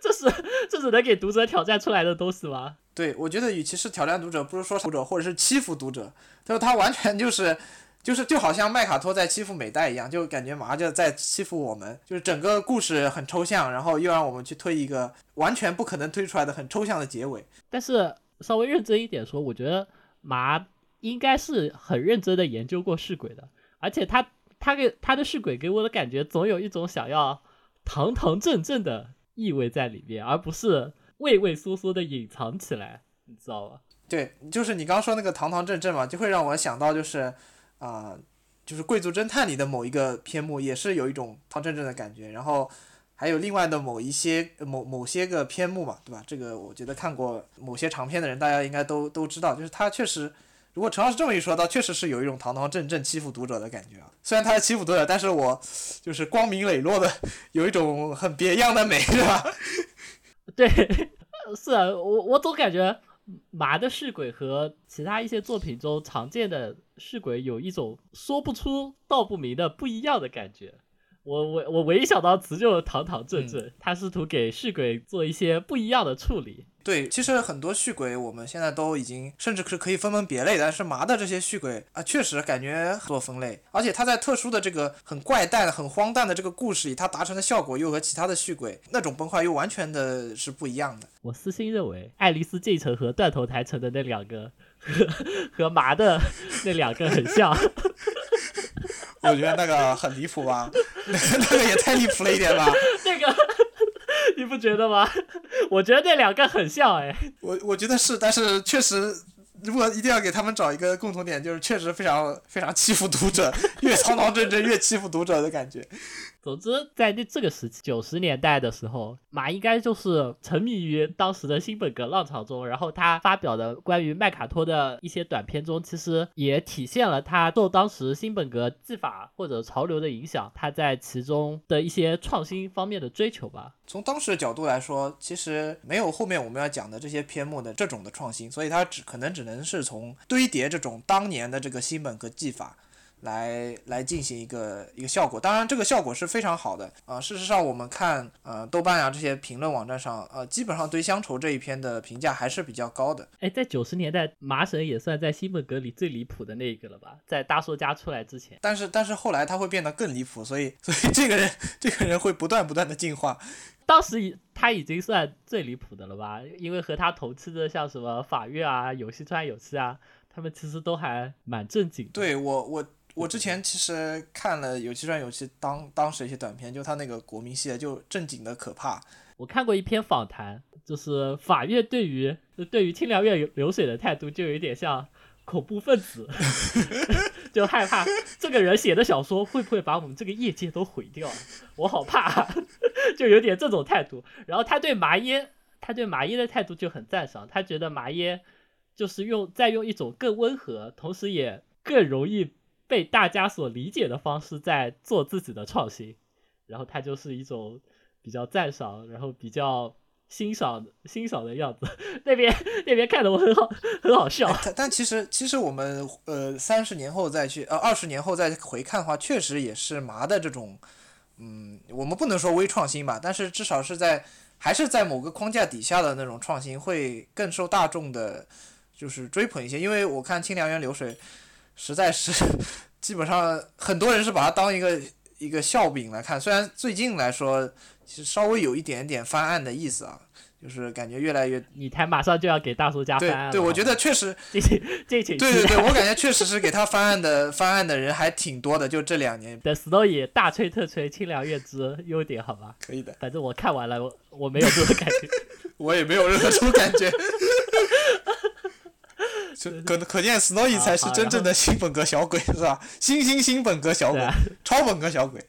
这是这是能给读者挑战出来的东西吗？对，我觉得与其是挑战读者，不如说读者或者是欺负读者，就他完全就是就是就好像麦卡托在欺负美代一样，就感觉麻就在欺负我们，就是整个故事很抽象，然后又让我们去推一个完全不可能推出来的很抽象的结尾。但是稍微认真一点说，我觉得麻。应该是很认真的研究过试鬼的，而且他他给他的试鬼给我的感觉总有一种想要堂堂正正的意味在里面，而不是畏畏缩缩的隐藏起来，你知道吧？对，就是你刚说那个堂堂正正嘛，就会让我想到就是啊，就是贵族侦探里的某一个篇目，也是有一种堂正正的感觉。然后还有另外的某一些某某些个篇目嘛，对吧？这个我觉得看过某些长篇的人，大家应该都都知道，就是他确实。如果陈老师这么一说，倒确实是有一种堂堂正正欺负读者的感觉啊。虽然他是欺负读者，但是我就是光明磊落的，有一种很别样的美，是吧？对，是啊，我我总感觉麻的试鬼和其他一些作品中常见的试鬼有一种说不出道不明的不一样的感觉。我我我唯一想到词就是堂堂正正，他试图给试鬼做一些不一样的处理。对，其实很多续鬼我们现在都已经甚至是可以分门别类，但是麻的这些续鬼啊，确实感觉做分类，而且它在特殊的这个很怪诞、很荒诞的这个故事里，它达成的效果又和其他的续鬼那种崩坏又完全的是不一样的。我私心认为，爱丽丝进城和断头台城的那两个和和麻的那两个很像。我觉得那个很离谱吧，那个那个也太离谱了一点吧，那个。你不觉得吗？我觉得那两个很像哎。我我觉得是，但是确实，如果一定要给他们找一个共同点，就是确实非常非常欺负读者，越堂堂正正越欺负读者的感觉。总之，在那这个时期，九十年代的时候，马应该就是沉迷于当时的新本格浪潮中。然后他发表的关于麦卡托的一些短篇中，其实也体现了他受当时新本格技法或者潮流的影响，他在其中的一些创新方面的追求吧。从当时的角度来说，其实没有后面我们要讲的这些篇目的这种的创新，所以他只可能只能是从堆叠这种当年的这个新本格技法。来来进行一个一个效果，当然这个效果是非常好的啊。事实上，我们看呃豆瓣啊这些评论网站上，呃基本上对乡愁这一篇的评价还是比较高的。哎，在九十年代，麻省也算在新本格里最离谱的那一个了吧？在大说家出来之前。但是但是后来他会变得更离谱，所以 所以这个人这个人会不断不断的进化。当时已他已经算最离谱的了吧？因为和他同期的像什么法院啊、有戏川有戏啊，他们其实都还蛮正经。对我我。我之前其实看了有期传有期当当时一些短片，就他那个国民系列就正经的可怕。我看过一篇访谈，就是法院对于对于清凉院流水的态度，就有点像恐怖分子，就害怕这个人写的小说会不会把我们这个业界都毁掉，我好怕，就有点这种态度。然后他对麻耶，他对麻耶的态度就很赞赏，他觉得麻耶就是用在用一种更温和，同时也更容易。被大家所理解的方式在做自己的创新，然后他就是一种比较赞赏，然后比较欣赏欣赏的样子。那边那边看的我很好很好笑。但其实其实我们呃三十年后再去呃二十年后再回看的话，确实也是麻的这种，嗯，我们不能说微创新吧，但是至少是在还是在某个框架底下的那种创新会更受大众的，就是追捧一些。因为我看清凉园流水。实在是基本上很多人是把它当一个一个笑柄来看，虽然最近来说其实稍微有一点点翻案的意思啊。就是感觉越来越，你台马上就要给大叔家翻案了。对，对我觉得确实，这这请。对对对，我感觉确实是给他翻案的翻案的人还挺多的，就这两年。的 Snowy 大吹特吹清凉月之优点，好吧？可以的。反正我看完了，我我没有这种感觉。我也没有任何什么感觉。可可见 Snowy 才是真正的新本格小鬼，是吧？新新新本格小鬼，超本格小鬼。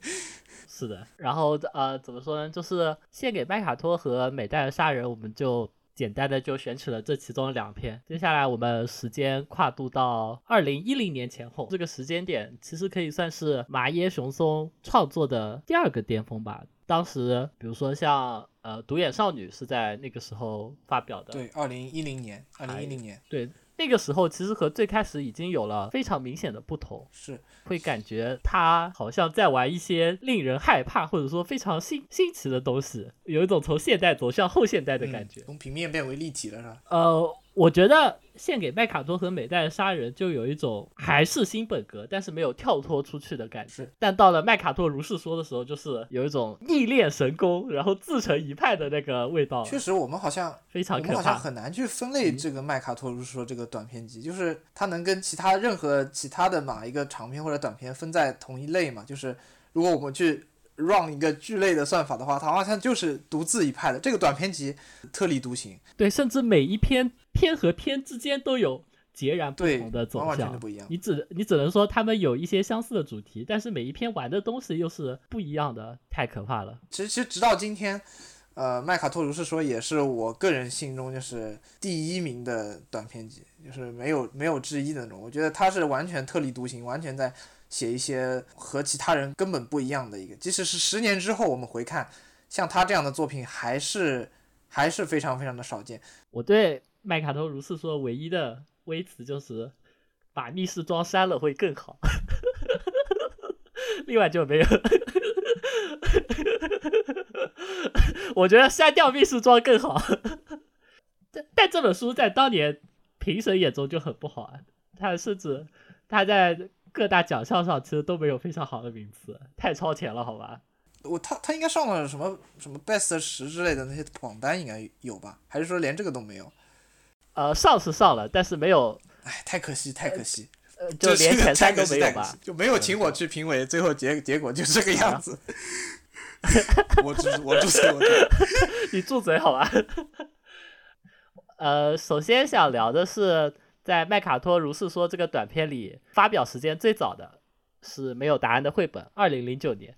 是的，然后呃，怎么说呢？就是献给麦卡托和美代的杀人，我们就简单的就选取了这其中两篇。接下来我们时间跨度到二零一零年前后，这个时间点其实可以算是麻耶雄松创作的第二个巅峰吧。当时，比如说像呃独眼少女是在那个时候发表的，对，二零一零年，二零一零年，对。那个时候其实和最开始已经有了非常明显的不同，是会感觉他好像在玩一些令人害怕或者说非常新新奇的东西，有一种从现代走向后现代的感觉，从平面变为立体了，是吧？呃。我觉得献给麦卡托和美代杀人就有一种还是新本格，但是没有跳脱出去的感觉。但到了麦卡托如是说的时候，就是有一种逆练神功，然后自成一派的那个味道。确实，我们好像非常，我们好像很难去分类这个麦卡托如是说这个短片集，就是它能跟其他任何其他的哪一个长篇或者短片分在同一类嘛？就是如果我们去 run 一个剧类的算法的话，它好像就是独自一派的。这个短篇集特立独行，对，甚至每一篇。篇和篇之间都有截然不同的走向，不一样。你只你只能说他们有一些相似的主题，但是每一篇玩的东西又是不一样的，太可怕了。其实，其实直到今天，呃，麦卡托如是说，也是我个人心中就是第一名的短篇集，就是没有没有之一的那种。我觉得他是完全特立独行，完全在写一些和其他人根本不一样的一个。即使是十年之后我们回看，像他这样的作品，还是还是非常非常的少见。我对。麦卡托如是说，唯一的微词就是把密室装删了会更好，另外就没有。我觉得删掉密室装更好，但但这本书在当年评审眼中就很不好啊，他甚至他在各大奖项上其实都没有非常好的名次，太超前了，好吧？我他他应该上了什么什么 best 十之类的那些榜单，应该有吧？还是说连这个都没有？呃，上是上了，但是没有，哎，太可惜，太可惜，呃，就连前三都没有吧，就没有请我去评委，最后结结果就这个样子。我住我住嘴，我住 你住嘴好吧？呃，首先想聊的是，在麦卡托如是说这个短片里，发表时间最早的是没有答案的绘本，二零零九年，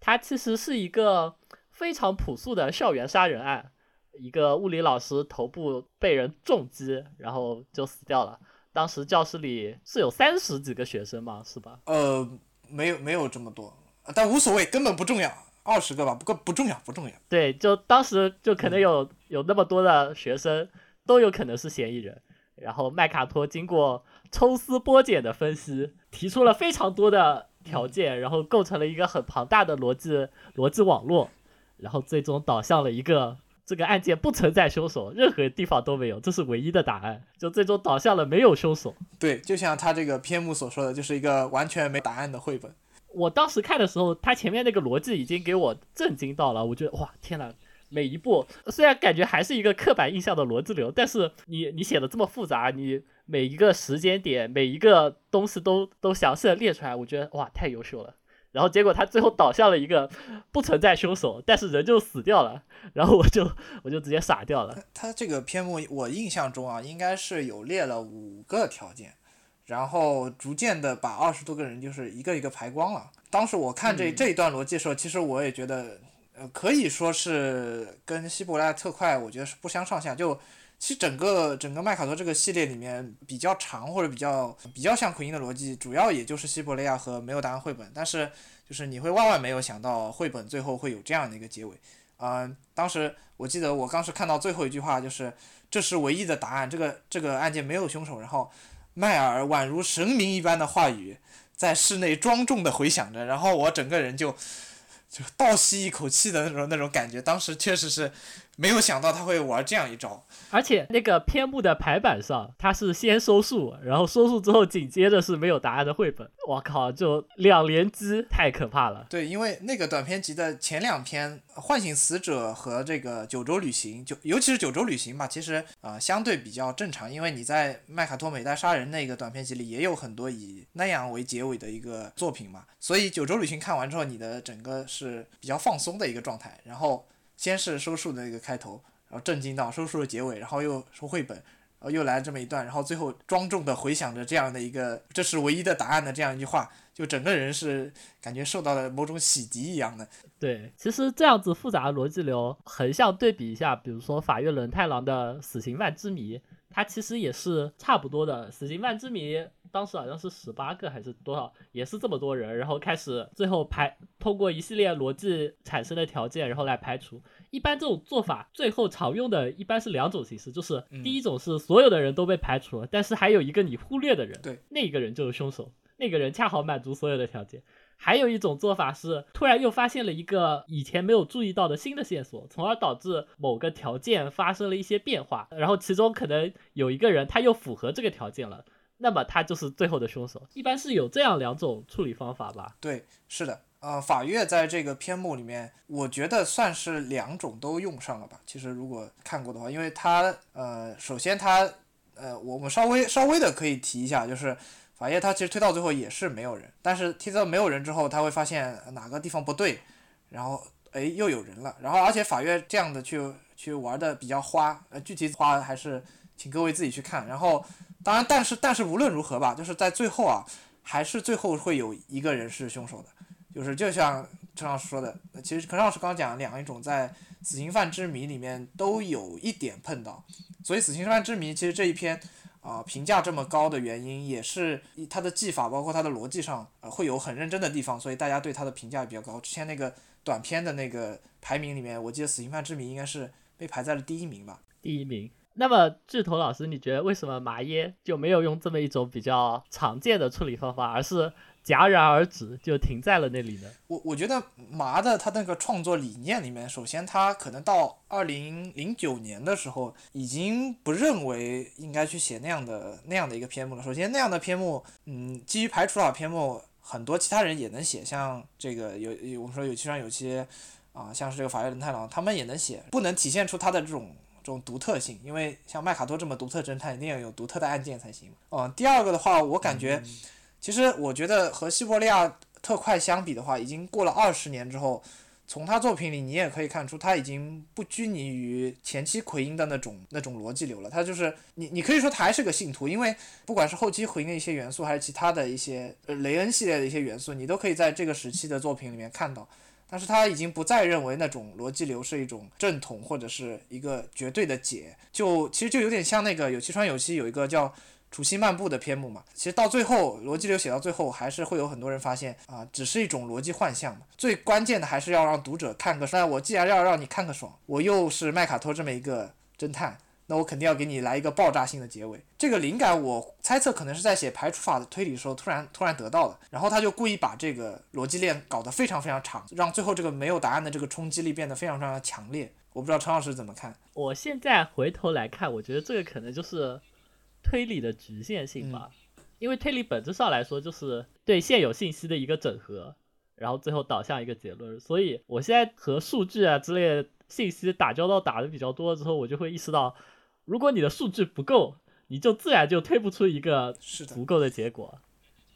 它其实是一个非常朴素的校园杀人案。一个物理老师头部被人重击，然后就死掉了。当时教室里是有三十几个学生吗？是吧？呃，没有，没有这么多，但无所谓，根本不重要。二十个吧，不过不重要，不重要。对，就当时就可能有有那么多的学生都有可能是嫌疑人。然后麦卡托经过抽丝剥茧的分析，提出了非常多的条件，然后构成了一个很庞大的逻辑逻辑网络，然后最终导向了一个。这个案件不存在凶手，任何地方都没有，这是唯一的答案。就最终导向了没有凶手。对，就像他这个篇目所说的，就是一个完全没答案的绘本。我当时看的时候，他前面那个逻辑已经给我震惊到了。我觉得哇，天哪！每一步虽然感觉还是一个刻板印象的逻辑流，但是你你写的这么复杂，你每一个时间点每一个东西都都详细的列出来，我觉得哇，太优秀了。然后结果他最后倒向了一个不存在凶手，但是人就死掉了，然后我就我就直接傻掉了。他这个篇目我印象中啊，应该是有列了五个条件，然后逐渐的把二十多个人就是一个一个排光了。当时我看这这一段逻辑的时候，其实我也觉得，呃，可以说是跟希伯来特快，我觉得是不相上下。就其实整个整个麦卡托这个系列里面比较长或者比较比较像奎因的逻辑，主要也就是西伯利亚和没有答案绘本。但是就是你会万万没有想到绘本最后会有这样的一个结尾。嗯，当时我记得我当时看到最后一句话就是这是唯一的答案，这个这个案件没有凶手。然后迈尔宛如神明一般的话语在室内庄重的回响着，然后我整个人就就倒吸一口气的那种那种感觉。当时确实是。没有想到他会玩这样一招，而且那个篇目的排版上，他是先收束，然后收束之后紧接着是没有答案的绘本。我靠，就两连击，太可怕了。对，因为那个短篇集的前两篇《唤醒死者》和这个《九州旅行》，就尤其是《九州旅行》吧，其实呃相对比较正常，因为你在麦卡托美代杀人那个短篇集里也有很多以那样为结尾的一个作品嘛，所以《九州旅行》看完之后，你的整个是比较放松的一个状态，然后。先是收束的那个开头，然后震惊到收束的结尾，然后又说绘本，然后又来这么一段，然后最后庄重的回想着这样的一个这是唯一的答案的这样一句话，就整个人是感觉受到了某种洗涤一样的。对，其实这样子复杂的逻辑流，横向对比一下，比如说法月轮太郎的《死刑犯之谜》，它其实也是差不多的，《死刑犯之谜》。当时好像是十八个还是多少，也是这么多人，然后开始最后排通过一系列逻辑产生的条件，然后来排除。一般这种做法最后常用的一般是两种形式，就是第一种是所有的人都被排除了，但是还有一个你忽略的人，对，那个人就是凶手，那个人恰好满足所有的条件。还有一种做法是突然又发现了一个以前没有注意到的新的线索，从而导致某个条件发生了一些变化，然后其中可能有一个人他又符合这个条件了。那么他就是最后的凶手，一般是有这样两种处理方法吧？对，是的，呃，法院在这个篇目里面，我觉得算是两种都用上了吧。其实如果看过的话，因为他，呃，首先他，呃，我们稍微稍微的可以提一下，就是法院他其实推到最后也是没有人，但是推到没有人之后，他会发现哪个地方不对，然后哎又有人了，然后而且法院这样的去去玩的比较花，呃，具体花还是请各位自己去看，然后。当然，但是但是无论如何吧，就是在最后啊，还是最后会有一个人是凶手的，就是就像陈老师说的，其实陈老师刚讲两一种在《死刑犯之谜》里面都有一点碰到，所以《死刑犯之谜》其实这一篇啊评价这么高的原因，也是以他的技法包括他的逻辑上呃会有很认真的地方，所以大家对他的评价比较高。之前那个短片的那个排名里面，我记得《死刑犯之谜》应该是被排在了第一名吧？第一名。那么，巨头老师，你觉得为什么麻耶就没有用这么一种比较常见的处理方法，而是戛然而止，就停在了那里呢？我我觉得麻的他那个创作理念里面，首先他可能到二零零九年的时候，已经不认为应该去写那样的那样的一个篇目了。首先那样的篇目，嗯，基于排除法篇目，很多其他人也能写，像这个有有我们说有期上有些，啊，像是这个法院人太郎，他们也能写，不能体现出他的这种。这种独特性，因为像麦卡托这么独特侦探，一定要有独特的案件才行。嗯，第二个的话，我感觉，其实我觉得和西伯利亚特快相比的话，已经过了二十年之后，从他作品里你也可以看出，他已经不拘泥于前期奎因的那种那种逻辑流了。他就是你，你可以说他还是个信徒，因为不管是后期奎因的一些元素，还是其他的一些呃雷恩系列的一些元素，你都可以在这个时期的作品里面看到。但是他已经不再认为那种逻辑流是一种正统或者是一个绝对的解，就其实就有点像那个有期川有期有一个叫《楚西漫步》的篇目嘛。其实到最后逻辑流写到最后，还是会有很多人发现啊，只是一种逻辑幻象嘛。最关键的还是要让读者看个爽。那我既然要让你看个爽，我又是麦卡托这么一个侦探。那我肯定要给你来一个爆炸性的结尾。这个灵感我猜测可能是在写排除法的推理的时候突然突然得到的，然后他就故意把这个逻辑链搞得非常非常长，让最后这个没有答案的这个冲击力变得非常非常强烈。我不知道陈老师怎么看？我现在回头来看，我觉得这个可能就是推理的局限性吧，因为推理本质上来说就是对现有信息的一个整合，然后最后导向一个结论。所以我现在和数据啊之类的信息打交道打的比较多之后，我就会意识到。如果你的数据不够，你就自然就推不出一个足够的结果，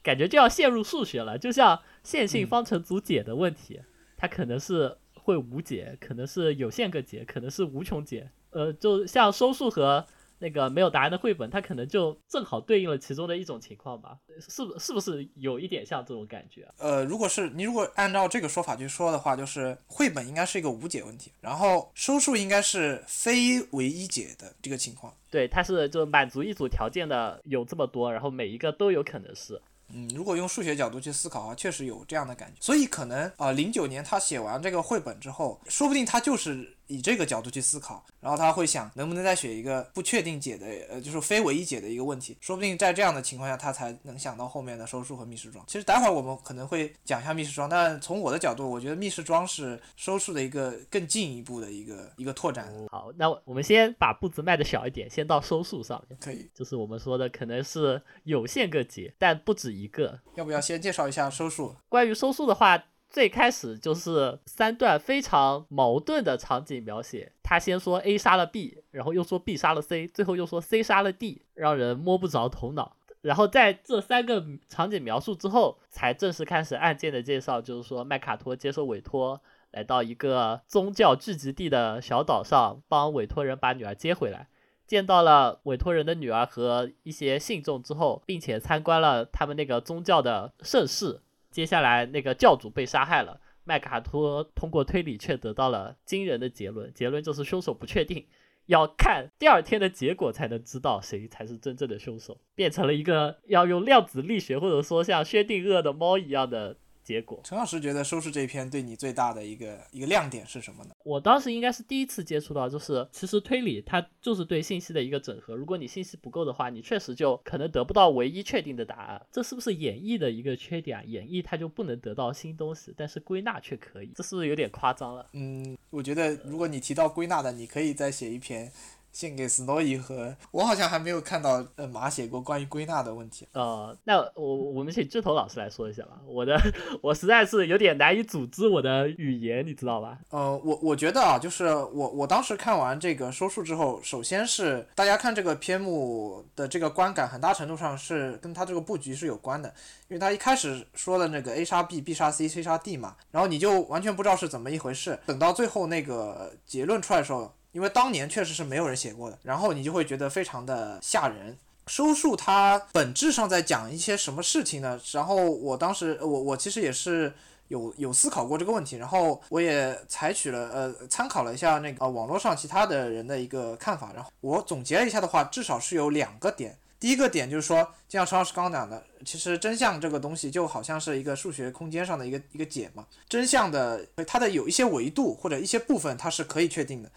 感觉就要陷入数学了。就像线性方程组解的问题，它可能是会无解，可能是有限个解，可能是无穷解。呃，就像收数和。那个没有答案的绘本，它可能就正好对应了其中的一种情况吧？是不是不是有一点像这种感觉？呃，如果是你如果按照这个说法去说的话，就是绘本应该是一个无解问题，然后收数应该是非唯一解的这个情况。对，它是就满足一组条件的有这么多，然后每一个都有可能是。嗯，如果用数学角度去思考啊，确实有这样的感觉。所以可能啊，零九年他写完这个绘本之后，说不定他就是。以这个角度去思考，然后他会想能不能再选一个不确定解的，呃，就是非唯一解的一个问题，说不定在这样的情况下，他才能想到后面的收束和密室装。其实待会儿我们可能会讲一下密室装，但从我的角度，我觉得密室装是收束的一个更进一步的一个一个拓展。好，那我们先把步子迈的小一点，先到收束上面。可以，就是我们说的可能是有限个解，但不止一个。要不要先介绍一下收束？关于收束的话。最开始就是三段非常矛盾的场景描写，他先说 A 杀了 B，然后又说 B 杀了 C，最后又说 C 杀了 D，让人摸不着头脑。然后在这三个场景描述之后，才正式开始案件的介绍，就是说麦卡托接受委托，来到一个宗教聚集地的小岛上，帮委托人把女儿接回来，见到了委托人的女儿和一些信众之后，并且参观了他们那个宗教的盛世。接下来，那个教主被杀害了。麦卡托通过推理却得到了惊人的结论，结论就是凶手不确定，要看第二天的结果才能知道谁才是真正的凶手，变成了一个要用量子力学或者说像薛定谔的猫一样的。结果，陈老师觉得收视这一篇对你最大的一个一个亮点是什么呢？我当时应该是第一次接触到，就是其实推理它就是对信息的一个整合。如果你信息不够的话，你确实就可能得不到唯一确定的答案。这是不是演绎的一个缺点啊？演绎它就不能得到新东西，但是归纳却可以，这是不是有点夸张了？嗯，我觉得如果你提到归纳的，你可以再写一篇。献给斯诺伊和我好像还没有看到呃马写过关于归纳的问题。呃，那我我们请志头老师来说一下吧。我的 我实在是有点难以组织我的语言，你知道吧？呃，我我觉得啊，就是我我当时看完这个收束之后，首先是大家看这个篇目的这个观感，很大程度上是跟他这个布局是有关的，因为他一开始说的那个 A 杀 B，B 杀 C，C 杀 D 嘛，然后你就完全不知道是怎么一回事，等到最后那个结论出来的时候。因为当年确实是没有人写过的，然后你就会觉得非常的吓人。收束它本质上在讲一些什么事情呢？然后我当时我我其实也是有有思考过这个问题，然后我也采取了呃参考了一下那个呃网络上其他的人的一个看法，然后我总结了一下的话，至少是有两个点。第一个点就是说，就像陈老师刚刚讲的，其实真相这个东西就好像是一个数学空间上的一个一个解嘛，真相的它的有一些维度或者一些部分它是可以确定的。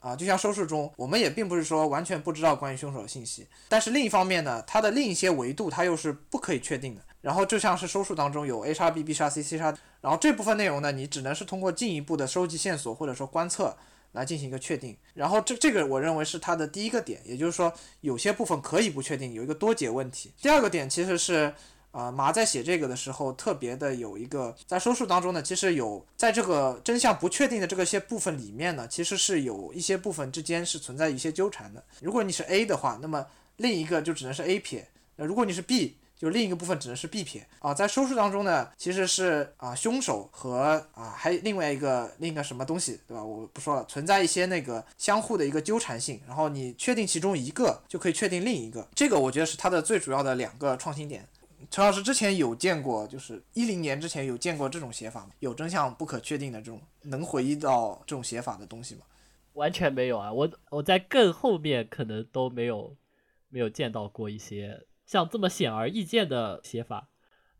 啊，就像收视中，我们也并不是说完全不知道关于凶手的信息，但是另一方面呢，它的另一些维度它又是不可以确定的。然后就像是收视当中有 A 杀 B、B 杀 C、C 杀，然后这部分内容呢，你只能是通过进一步的收集线索或者说观测来进行一个确定。然后这这个我认为是它的第一个点，也就是说有些部分可以不确定，有一个多解问题。第二个点其实是。啊，马在写这个的时候，特别的有一个在收束当中呢，其实有在这个真相不确定的这个些部分里面呢，其实是有一些部分之间是存在一些纠缠的。如果你是 A 的话，那么另一个就只能是 A 撇；那如果你是 B，就另一个部分只能是 B 撇。啊，在收束当中呢，其实是啊凶手和啊还另外一个另一个什么东西，对吧？我不说了，存在一些那个相互的一个纠缠性，然后你确定其中一个，就可以确定另一个。这个我觉得是它的最主要的两个创新点。陈老师之前有见过，就是一零年之前有见过这种写法吗？有真相不可确定的这种能回忆到这种写法的东西吗？完全没有啊！我我在更后面可能都没有没有见到过一些像这么显而易见的写法。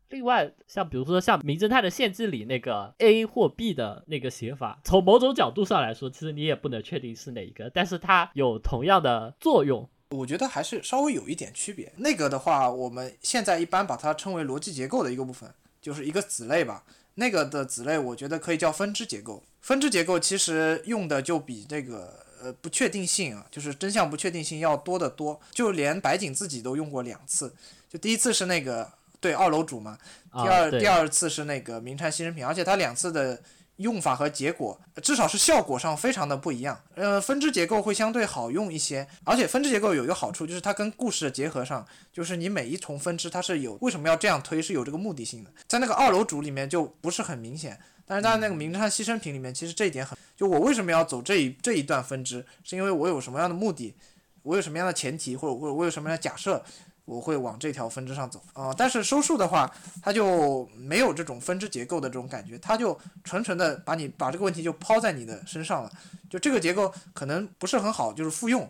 另外，像比如说像《名侦探的献祭》里那个 A 或 B 的那个写法，从某种角度上来说，其实你也不能确定是哪一个，但是它有同样的作用。我觉得还是稍微有一点区别。那个的话，我们现在一般把它称为逻辑结构的一个部分，就是一个子类吧。那个的子类，我觉得可以叫分支结构。分支结构其实用的就比这个呃不确定性啊，就是真相不确定性要多得多。就连白井自己都用过两次，就第一次是那个对二楼主嘛，第二第二次是那个名产牺牲品，而且他两次的。用法和结果，至少是效果上非常的不一样。呃，分支结构会相对好用一些，而且分支结构有一个好处，就是它跟故事的结合上，就是你每一重分支它是有为什么要这样推，是有这个目的性的。在那个二楼主里面就不是很明显，但是在那个名侦探牺牲品里面，其实这一点很，就我为什么要走这一这一段分支，是因为我有什么样的目的，我有什么样的前提，或者或者我有什么样的假设。我会往这条分支上走。啊，但是收束的话，它就没有这种分支结构的这种感觉，它就纯纯的把你把这个问题就抛在你的身上了，就这个结构可能不是很好，就是复用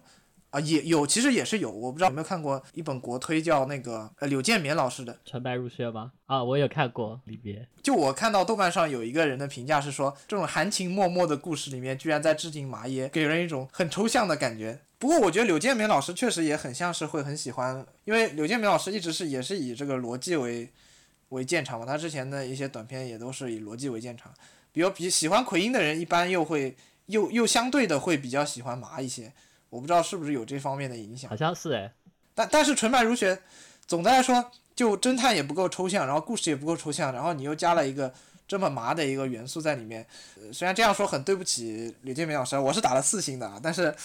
啊，也有，其实也是有，我不知道有没有看过一本国推叫那个呃柳建勉老师的《纯白如雪》吗？啊，我有看过里边。就我看到豆瓣上有一个人的评价是说，这种含情脉脉的故事里面，居然在致敬麻耶，给人一种很抽象的感觉。不过我觉得柳建勉老师确实也很像是会很喜欢，因为柳建勉老师一直是也是以这个逻辑为为建长嘛，他之前的一些短片也都是以逻辑为建长。比如比喜欢奎因的人，一般又会又又相对的会比较喜欢麻一些。我不知道是不是有这方面的影响，好像是哎，但但是纯白如雪，总的来说就侦探也不够抽象，然后故事也不够抽象，然后你又加了一个这么麻的一个元素在里面，虽然这样说很对不起吕建明老师，我是打了四星的啊，但是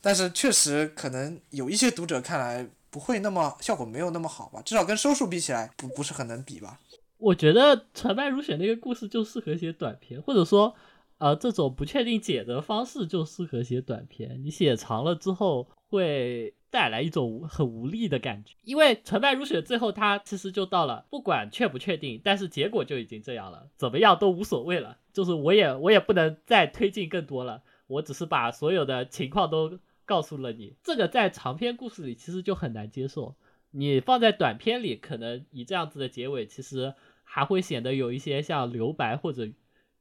但是确实可能有一些读者看来不会那么效果没有那么好吧，至少跟收数比起来不不是很能比吧。我觉得纯白如雪那个故事就适合写短篇，或者说。呃，这种不确定解的方式就适合写短篇。你写长了之后，会带来一种很无力的感觉。因为纯白如雪最后他其实就到了，不管确不确定，但是结果就已经这样了，怎么样都无所谓了。就是我也我也不能再推进更多了，我只是把所有的情况都告诉了你。这个在长篇故事里其实就很难接受，你放在短篇里，可能以这样子的结尾，其实还会显得有一些像留白或者。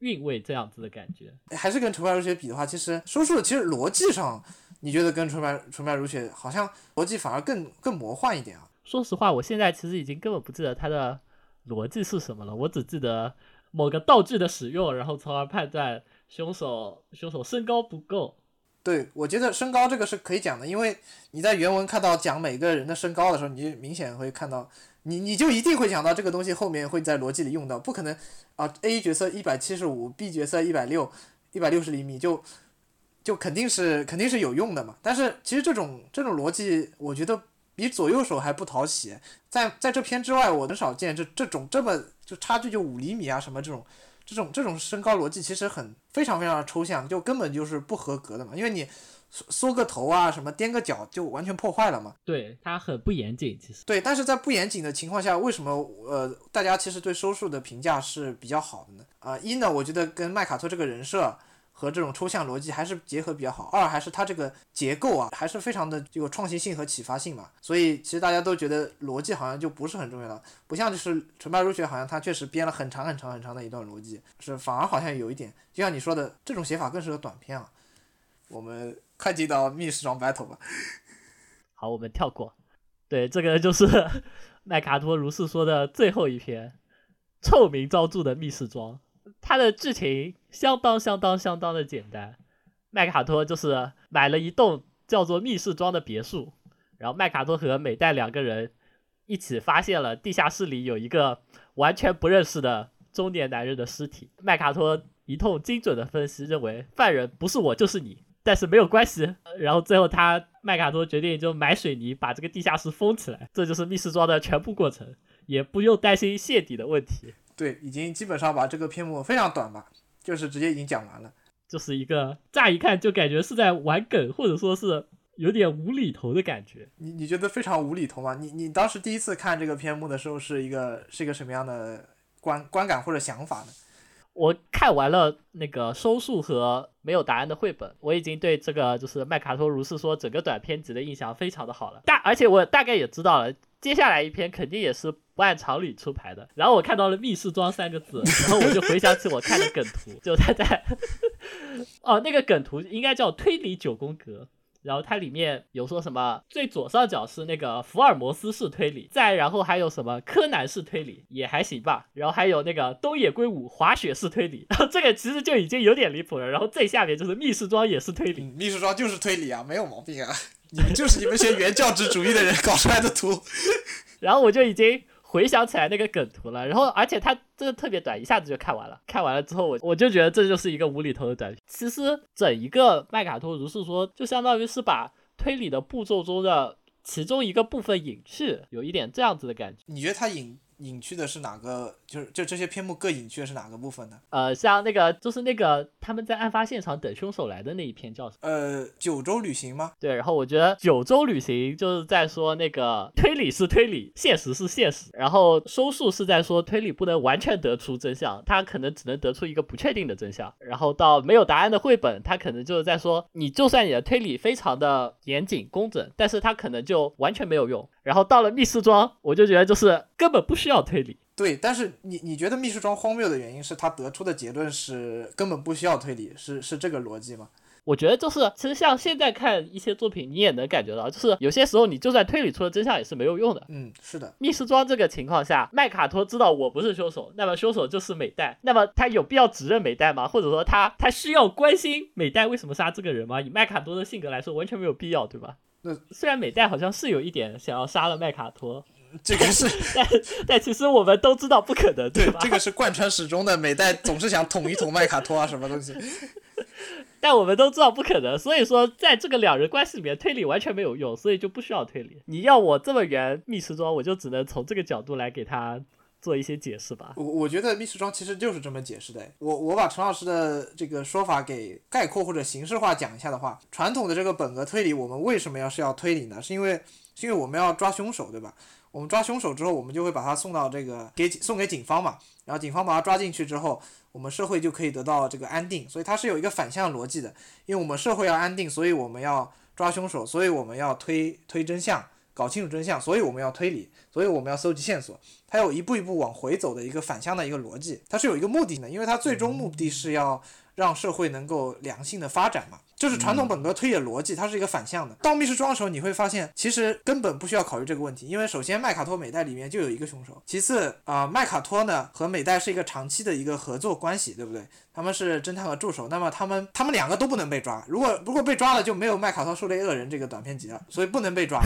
韵味这样子的感觉，还是跟纯白如雪比的话，其实说书的其实逻辑上，你觉得跟纯白纯白如雪好像逻辑反而更更魔幻一点啊？说实话，我现在其实已经根本不记得它的逻辑是什么了，我只记得某个道具的使用，然后从而判断凶手凶手身高不够。对，我觉得身高这个是可以讲的，因为你在原文看到讲每个人的身高的时候，你就明显会看到。你你就一定会想到这个东西后面会在逻辑里用到，不可能啊！A 角色一百七十五，B 角色一百六，一百六十厘米，就就肯定是肯定是有用的嘛。但是其实这种这种逻辑，我觉得比左右手还不讨喜。在在这篇之外，我很少见这这种这么就差距就五厘米啊什么这种这种这种身高逻辑，其实很非常非常的抽象，就根本就是不合格的嘛，因为你。缩个头啊，什么踮个脚就完全破坏了嘛？对，它很不严谨，其实。对，但是在不严谨的情况下，为什么呃大家其实对收束的评价是比较好的呢？啊，一呢，我觉得跟麦卡托这个人设和这种抽象逻辑还是结合比较好；二还是它这个结构啊，还是非常的有创新性和启发性嘛。所以其实大家都觉得逻辑好像就不是很重要了，不像就是纯白如雪，好像它确实编了很长很长很长的一段逻辑，是反而好像有一点，就像你说的，这种写法更适合短篇啊。我们。快进到密室装 battle 吧。好，我们跳过。对，这个就是 麦卡托如是说的最后一篇臭名昭著的密室装。它的剧情相当相当相当的简单。麦卡托就是买了一栋叫做密室装的别墅，然后麦卡托和美代两个人一起发现了地下室里有一个完全不认识的中年男人的尸体。麦卡托一通精准的分析，认为犯人不是我就是你。但是没有关系，然后最后他麦卡托决定就买水泥把这个地下室封起来，这就是密室装的全部过程，也不用担心泄底的问题。对，已经基本上把这个篇目非常短吧，就是直接已经讲完了，就是一个乍一看就感觉是在玩梗，或者说是有点无厘头的感觉。你你觉得非常无厘头吗？你你当时第一次看这个篇目的时候是一个是一个什么样的观观感或者想法呢？我看完了那个收束和没有答案的绘本，我已经对这个就是麦卡托如是说整个短篇集的印象非常的好了。大而且我大概也知道了，接下来一篇肯定也是不按常理出牌的。然后我看到了密室装三个字，然后我就回想起我看的梗图，就他在 哦那个梗图应该叫推理九宫格。然后它里面有说什么，最左上角是那个福尔摩斯式推理，再然后还有什么柯南式推理，也还行吧。然后还有那个东野圭吾滑雪式推理，然 后这个其实就已经有点离谱了。然后最下面就是密室装也是推理，密室装就是推理啊，没有毛病啊。你们就是你们些原教旨主义的人搞出来的图。然后我就已经。回想起来那个梗图了，然后而且它真的特别短，一下子就看完了。看完了之后，我我就觉得这就是一个无厘头的短片。其实整一个麦卡托如是说，就相当于是把推理的步骤中的其中一个部分隐去，有一点这样子的感觉。你觉得他隐隐去的是哪个？就是就这些篇目各隐去的是哪个部分呢？呃，像那个就是那个他们在案发现场等凶手来的那一篇叫什么？呃，九州旅行吗？对，然后我觉得九州旅行就是在说那个推理是推理，现实是现实，然后收束是在说推理不能完全得出真相，他可能只能得出一个不确定的真相。然后到没有答案的绘本，他可能就是在说你就算你的推理非常的严谨工整，但是他可能就完全没有用。然后到了密室庄，我就觉得就是根本不需要推理。对，但是你你觉得密室庄荒谬的原因是他得出的结论是根本不需要推理，是是这个逻辑吗？我觉得就是，其实像现在看一些作品，你也能感觉到，就是有些时候你就算推理出了真相也是没有用的。嗯，是的。密室庄这个情况下，麦卡托知道我不是凶手，那么凶手就是美代，那么他有必要指认美代吗？或者说他他需要关心美代为什么杀这个人吗？以麦卡托的性格来说，完全没有必要，对吧？那虽然美代好像是有一点想要杀了麦卡托。这个是，但但其实我们都知道不可能，对吧？这个是贯穿始终的，美代总是想捅一捅麦卡托啊，什么东西？但我们都知道不可能，所以说在这个两人关系里面，推理完全没有用，所以就不需要推理。你要我这么圆密室庄，我就只能从这个角度来给他做一些解释吧。我我觉得密室庄其实就是这么解释的。我我把陈老师的这个说法给概括或者形式化讲一下的话，传统的这个本格推理，我们为什么要是要推理呢？是因为是因为我们要抓凶手，对吧？我们抓凶手之后，我们就会把他送到这个给送给警方嘛，然后警方把他抓进去之后，我们社会就可以得到这个安定，所以它是有一个反向逻辑的，因为我们社会要安定，所以我们要抓凶手，所以我们要推推真相，搞清楚真相，所以我们要推理，所以我们要搜集线索，它有一步一步往回走的一个反向的一个逻辑，它是有一个目的的，因为它最终目的是要让社会能够良性的发展嘛。就是传统本格推演逻辑，它是一个反向的。到密室庄的时候，你会发现，其实根本不需要考虑这个问题，因为首先麦卡托美代里面就有一个凶手，其次啊，麦卡托呢和美代是一个长期的一个合作关系，对不对？他们是侦探和助手，那么他们他们两个都不能被抓，如果如果被抓了，就没有麦卡托狩猎恶人这个短片集了，所以不能被抓。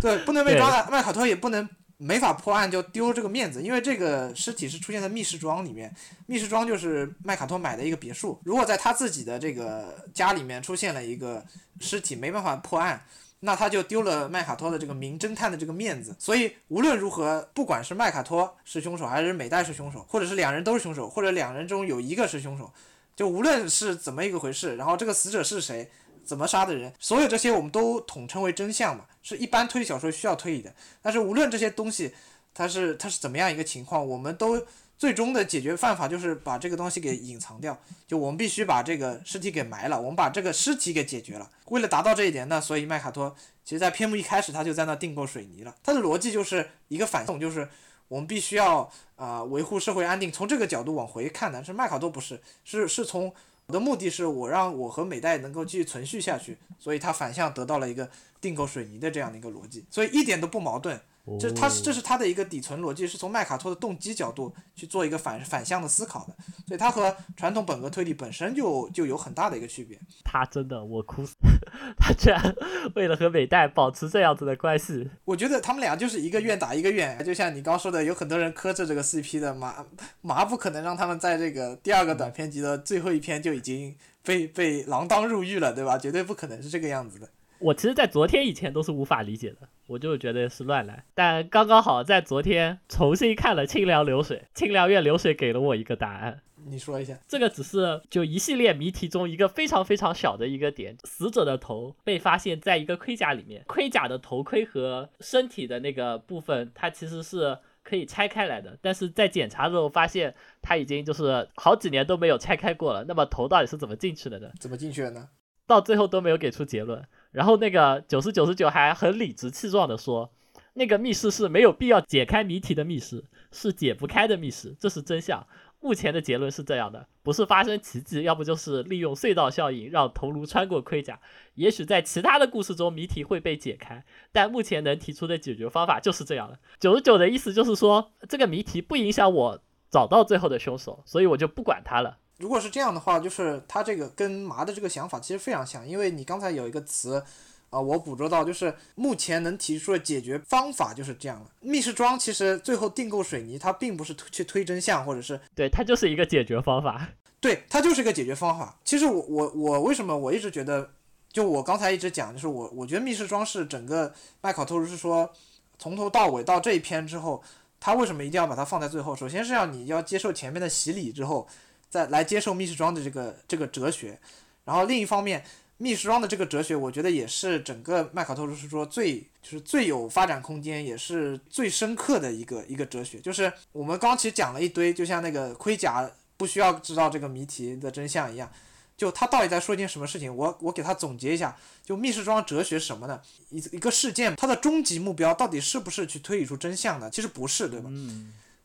对，不能被抓了 麦卡托也不能。没法破案就丢这个面子，因为这个尸体是出现在密室庄里面，密室庄就是麦卡托买的一个别墅。如果在他自己的这个家里面出现了一个尸体，没办法破案，那他就丢了麦卡托的这个名侦探的这个面子。所以无论如何，不管是麦卡托是凶手，还是美代是凶手，或者是两人都是凶手，或者两人中有一个是凶手，就无论是怎么一个回事，然后这个死者是谁。怎么杀的人，所有这些我们都统称为真相嘛，是一般推理小说需要推理的。但是无论这些东西，它是它是怎么样一个情况，我们都最终的解决办法就是把这个东西给隐藏掉，就我们必须把这个尸体给埋了，我们把这个尸体给解决了。为了达到这一点呢，所以麦卡托其实在篇目一开始他就在那订购水泥了，他的逻辑就是一个反送，就是我们必须要啊维护社会安定，从这个角度往回看呢，是麦卡托不是，是是从。我的目的是我让我和美代能够继续存续下去，所以他反向得到了一个订购水泥的这样的一个逻辑，所以一点都不矛盾。这他是这是他的一个底层逻辑，是从麦卡托的动机角度去做一个反反向的思考的，所以他和传统本格推理本身就就有很大的一个区别。他真的我哭死，他居然为了和美代保持这样子的关系，我觉得他们俩就是一个愿打一个愿挨，就像你刚说的，有很多人磕着这个 CP 的，麻麻不可能让他们在这个第二个短篇集的最后一篇就已经被被锒铛入狱了，对吧？绝对不可能是这个样子的。我其实，在昨天以前都是无法理解的，我就觉得是乱来。但刚刚好在昨天重新看了《清凉流水》，《清凉院流水》给了我一个答案。你说一下，这个只是就一系列谜题中一个非常非常小的一个点：死者的头被发现在一个盔甲里面，盔甲的头盔和身体的那个部分，它其实是可以拆开来的。但是在检查的时候发现，它已经就是好几年都没有拆开过了。那么头到底是怎么进去的呢？怎么进去的呢？到最后都没有给出结论。然后那个九十九十九还很理直气壮地说，那个密室是没有必要解开谜题的密室，是解不开的密室，这是真相。目前的结论是这样的，不是发生奇迹，要不就是利用隧道效应让头颅穿过盔甲。也许在其他的故事中谜题会被解开，但目前能提出的解决方法就是这样的。九十九的意思就是说，这个谜题不影响我找到最后的凶手，所以我就不管他了。如果是这样的话，就是他这个跟麻的这个想法其实非常像，因为你刚才有一个词，啊，我捕捉到，就是目前能提出的解决方法就是这样了。密室装其实最后订购水泥，它并不是去推真相，或者是对它就是一个解决方法，对它就是一个解决方法。其实我我我为什么我一直觉得，就我刚才一直讲，就是我我觉得密室装是整个麦考托是说从头到尾到这一篇之后。他为什么一定要把它放在最后？首先是要你要接受前面的洗礼之后，再来接受密室庄的这个这个哲学。然后另一方面，密室庄的这个哲学，我觉得也是整个麦卡托如是说最就是最有发展空间，也是最深刻的一个一个哲学。就是我们刚其实讲了一堆，就像那个盔甲不需要知道这个谜题的真相一样。就他到底在说一件什么事情？我我给他总结一下，就密室庄哲学什么呢？一一个事件，它的终极目标到底是不是去推理出真相呢？其实不是，对吧？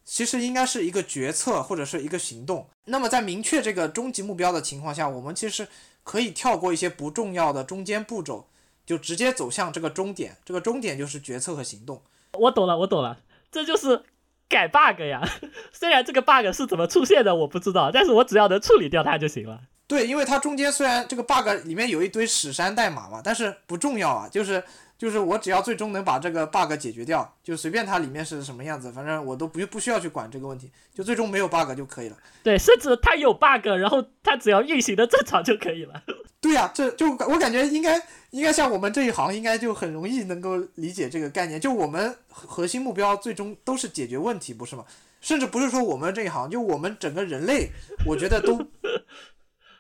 其实应该是一个决策或者是一个行动。那么在明确这个终极目标的情况下，我们其实可以跳过一些不重要的中间步骤，就直接走向这个终点。这个终点就是决策和行动。我懂了，我懂了，这就是改 bug 呀。虽然这个 bug 是怎么出现的我不知道，但是我只要能处理掉它就行了。对，因为它中间虽然这个 bug 里面有一堆史山代码嘛，但是不重要啊，就是就是我只要最终能把这个 bug 解决掉，就随便它里面是什么样子，反正我都不不需要去管这个问题，就最终没有 bug 就可以了。对，甚至它有 bug，然后它只要运行的正常就可以了。对呀，这就我感觉应该应该像我们这一行，应该就很容易能够理解这个概念。就我们核心目标最终都是解决问题，不是吗？甚至不是说我们这一行，就我们整个人类，我觉得都。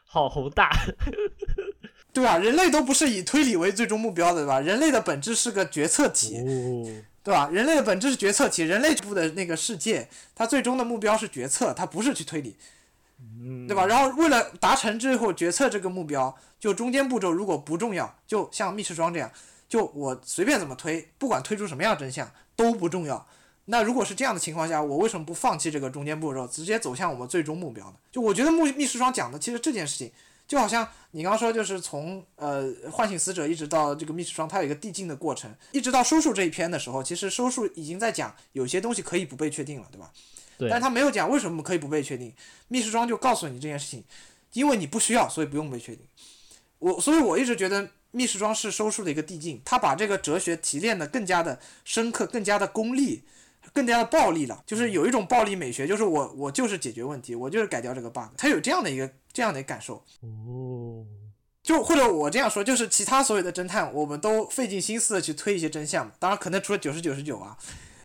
好宏大，对吧？人类都不是以推理为最终目标的，对吧？人类的本质是个决策体，对吧？人类的本质是决策体，人类部的那个世界，它最终的目标是决策，它不是去推理，对吧？然后为了达成最后决策这个目标，就中间步骤如果不重要，就像密室装这样，就我随便怎么推，不管推出什么样真相都不重要。那如果是这样的情况下，我为什么不放弃这个中间步骤，直接走向我们最终目标呢？就我觉得密密室庄讲的其实这件事情，就好像你刚刚说，就是从呃唤醒死者一直到这个密室装，它有一个递进的过程，一直到收束这一篇的时候，其实收束已经在讲有些东西可以不被确定了，对吧？对。但他没有讲为什么可以不被确定，密室装就告诉你这件事情，因为你不需要，所以不用被确定。我所以我一直觉得密室装是收束的一个递进，他把这个哲学提炼的更加的深刻，更加的功利。更加的暴力了，就是有一种暴力美学，就是我我就是解决问题，我就是改掉这个 bug，他有这样的一个这样的感受。哦，就或者我这样说，就是其他所有的侦探，我们都费尽心思的去推一些真相，当然可能除了九十九十九啊，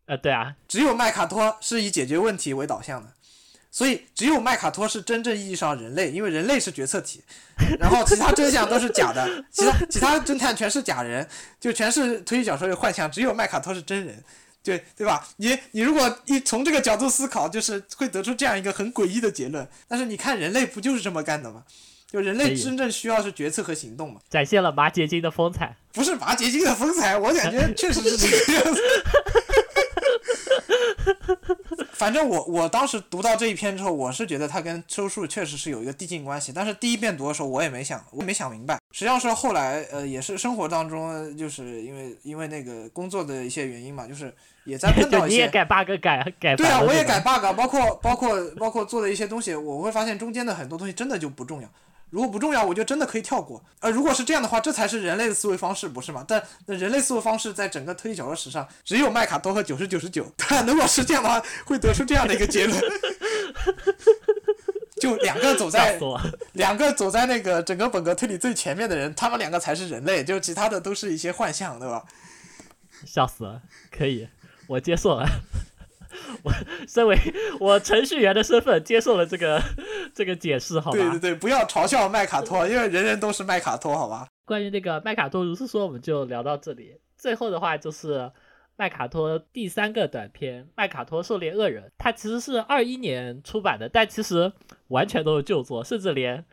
呃，对啊，只有麦卡托是以解决问题为导向的，所以只有麦卡托是真正意义上人类，因为人类是决策体，然后其他真相都是假的，其他其他侦探全是假人，就全是推理小说的幻想，只有麦卡托是真人。对对吧？你你如果一从这个角度思考，就是会得出这样一个很诡异的结论。但是你看人类不就是这么干的吗？就人类真正需要是决策和行动嘛。展现了麻结晶的风采。不是麻结晶的风采，我感觉确实是这个样子。反正我我当时读到这一篇之后，我是觉得它跟收束确实是有一个递进关系。但是第一遍读的时候，我也没想，我没想明白。实际上是后来，呃，也是生活当中，就是因为因为那个工作的一些原因嘛，就是也在碰到一些。你也改 bug 改改。对啊，我也改 bug，包括包括包括做的一些东西，我会发现中间的很多东西真的就不重要。如果不重要，我就真的可以跳过。呃，如果是这样的话，这才是人类的思维方式，不是吗？但那人类思维方式在整个推理小说史上，只有麦卡多和九十九十九。但如果是这样的话，会得出这样的一个结论：就两个走在两个走在那个整个本格推理最前面的人，他们两个才是人类，就其他的都是一些幻象，对吧？笑死了，可以，我接受了。我身为 我程序员的身份接受了这个这个解释，好吧？对对对，不要嘲笑麦卡托，因为人人都是麦卡托，好吧？关于那个麦卡托如是说，我们就聊到这里。最后的话就是麦卡托第三个短片《麦卡托狩猎恶人》，它其实是二一年出版的，但其实完全都是旧作，甚至连。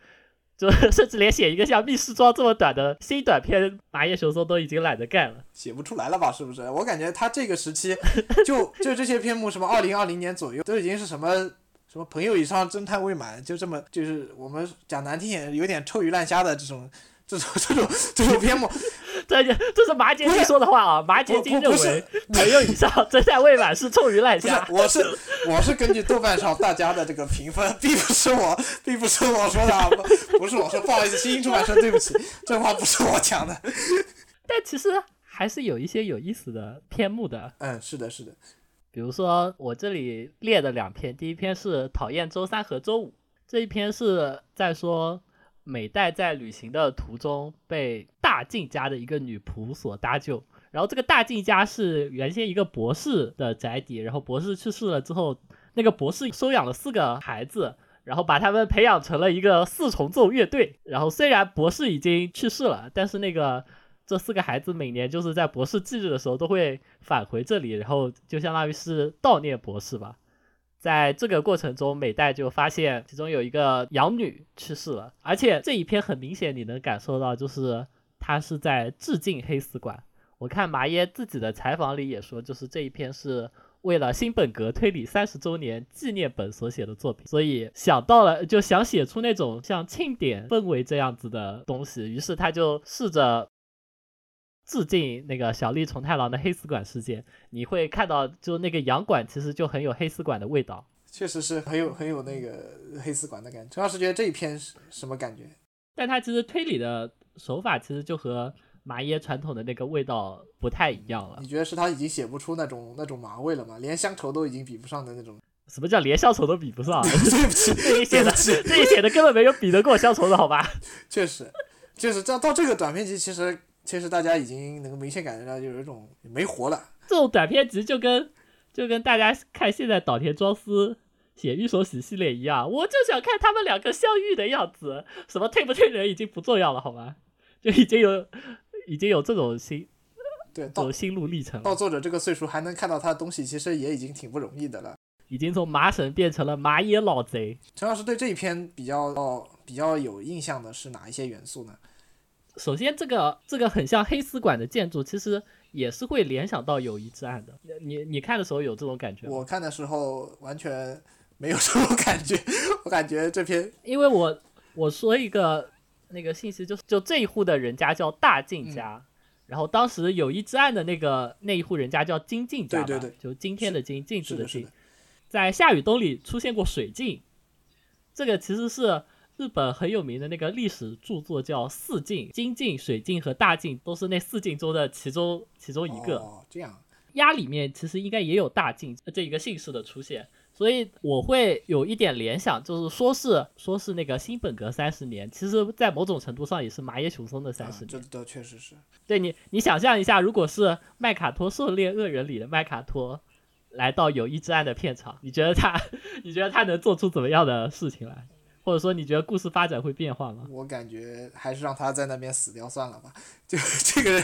就 甚至连写一个像密室庄这么短的新短片，麻叶雄松都已经懒得干了，写不出来了吧？是不是？我感觉他这个时期，就就这些篇目，什么二零二零年左右，都已经是什么什么朋友以上侦探未满，就这么就是我们讲难听点，有点臭鱼烂虾的这种。这种这种这种篇目，这这是麻结金说的话啊！麻结金认为没有以上真在未满是臭鱼烂虾。我是我是根据豆瓣上大家的这个评分，并不是我并不是我说的，不不是我说，不好意思，新兴出版社对不起，这话不是我讲的。但其实还是有一些有意思的篇目的。嗯，是的，是的。比如说我这里列的两篇，第一篇是讨厌周三和周五，这一篇是在说。美代在旅行的途中被大静家的一个女仆所搭救，然后这个大靖家是原先一个博士的宅邸，然后博士去世了之后，那个博士收养了四个孩子，然后把他们培养成了一个四重奏乐队。然后虽然博士已经去世了，但是那个这四个孩子每年就是在博士忌日的时候都会返回这里，然后就相当于是悼念博士吧。在这个过程中，美代就发现其中有一个养女去世了，而且这一篇很明显你能感受到，就是他是在致敬黑丝馆。我看麻耶自己的采访里也说，就是这一篇是为了新本格推理三十周年纪念本所写的作品，所以想到了就想写出那种像庆典氛围这样子的东西，于是他就试着致敬那个小栗虫太郎的黑丝馆事件。你会看到，就那个洋馆其实就很有黑丝馆的味道，确实是很有很有那个黑丝馆的感觉。陈老师觉得这一篇是什么感觉？但他其实推理的手法其实就和。麻耶传统的那个味道不太一样了。你觉得是他已经写不出那种那种麻味了吗？连乡愁都已经比不上的那种。什么叫连乡愁都比不上？对不起，这一写的这一写的根本没有比得过乡愁的好吧？确实，就是这到这个短篇集，其实其实大家已经能够明显感觉到，就有一种没活了。这种短篇集就跟就跟大家看现在岛田庄司写御手洗系列一样，我就想看他们两个相遇的样子。什么退不退人已经不重要了，好吗？就已经有。已经有这种心，对，走心路历程。到作者这个岁数还能看到他的东西，其实也已经挺不容易的了。已经从麻神变成了麻野老贼。陈老师对这一篇比较哦比较有印象的是哪一些元素呢？首先，这个这个很像黑丝馆的建筑，其实也是会联想到友谊之案的。你你看的时候有这种感觉我看的时候完全没有什么感觉，我感觉这篇，因为我我说一个。那个信息就是，就这一户的人家叫大进家，然后当时友谊之案的那个那一户人家叫金靖家，对对对，就今天的金，静止的静，在夏雨冬里出现过水镜，这个其实是日本很有名的那个历史著作，叫四镜，金镜、水镜和大镜都是那四镜中的其中其中一个。哦，这样。鸭里面其实应该也有大镜这一个姓氏的出现。所以我会有一点联想，就是说是说是那个新本格三十年，其实，在某种程度上也是麻野雄松的三十年。这倒确实是。对你，你想象一下，如果是麦卡托狩猎恶人里的麦卡托来到友谊之案的片场，你觉得他，你觉得他能做出怎么样的事情来？或者说，你觉得故事发展会变化吗？我感觉还是让他在那边死掉算了吧。就这个人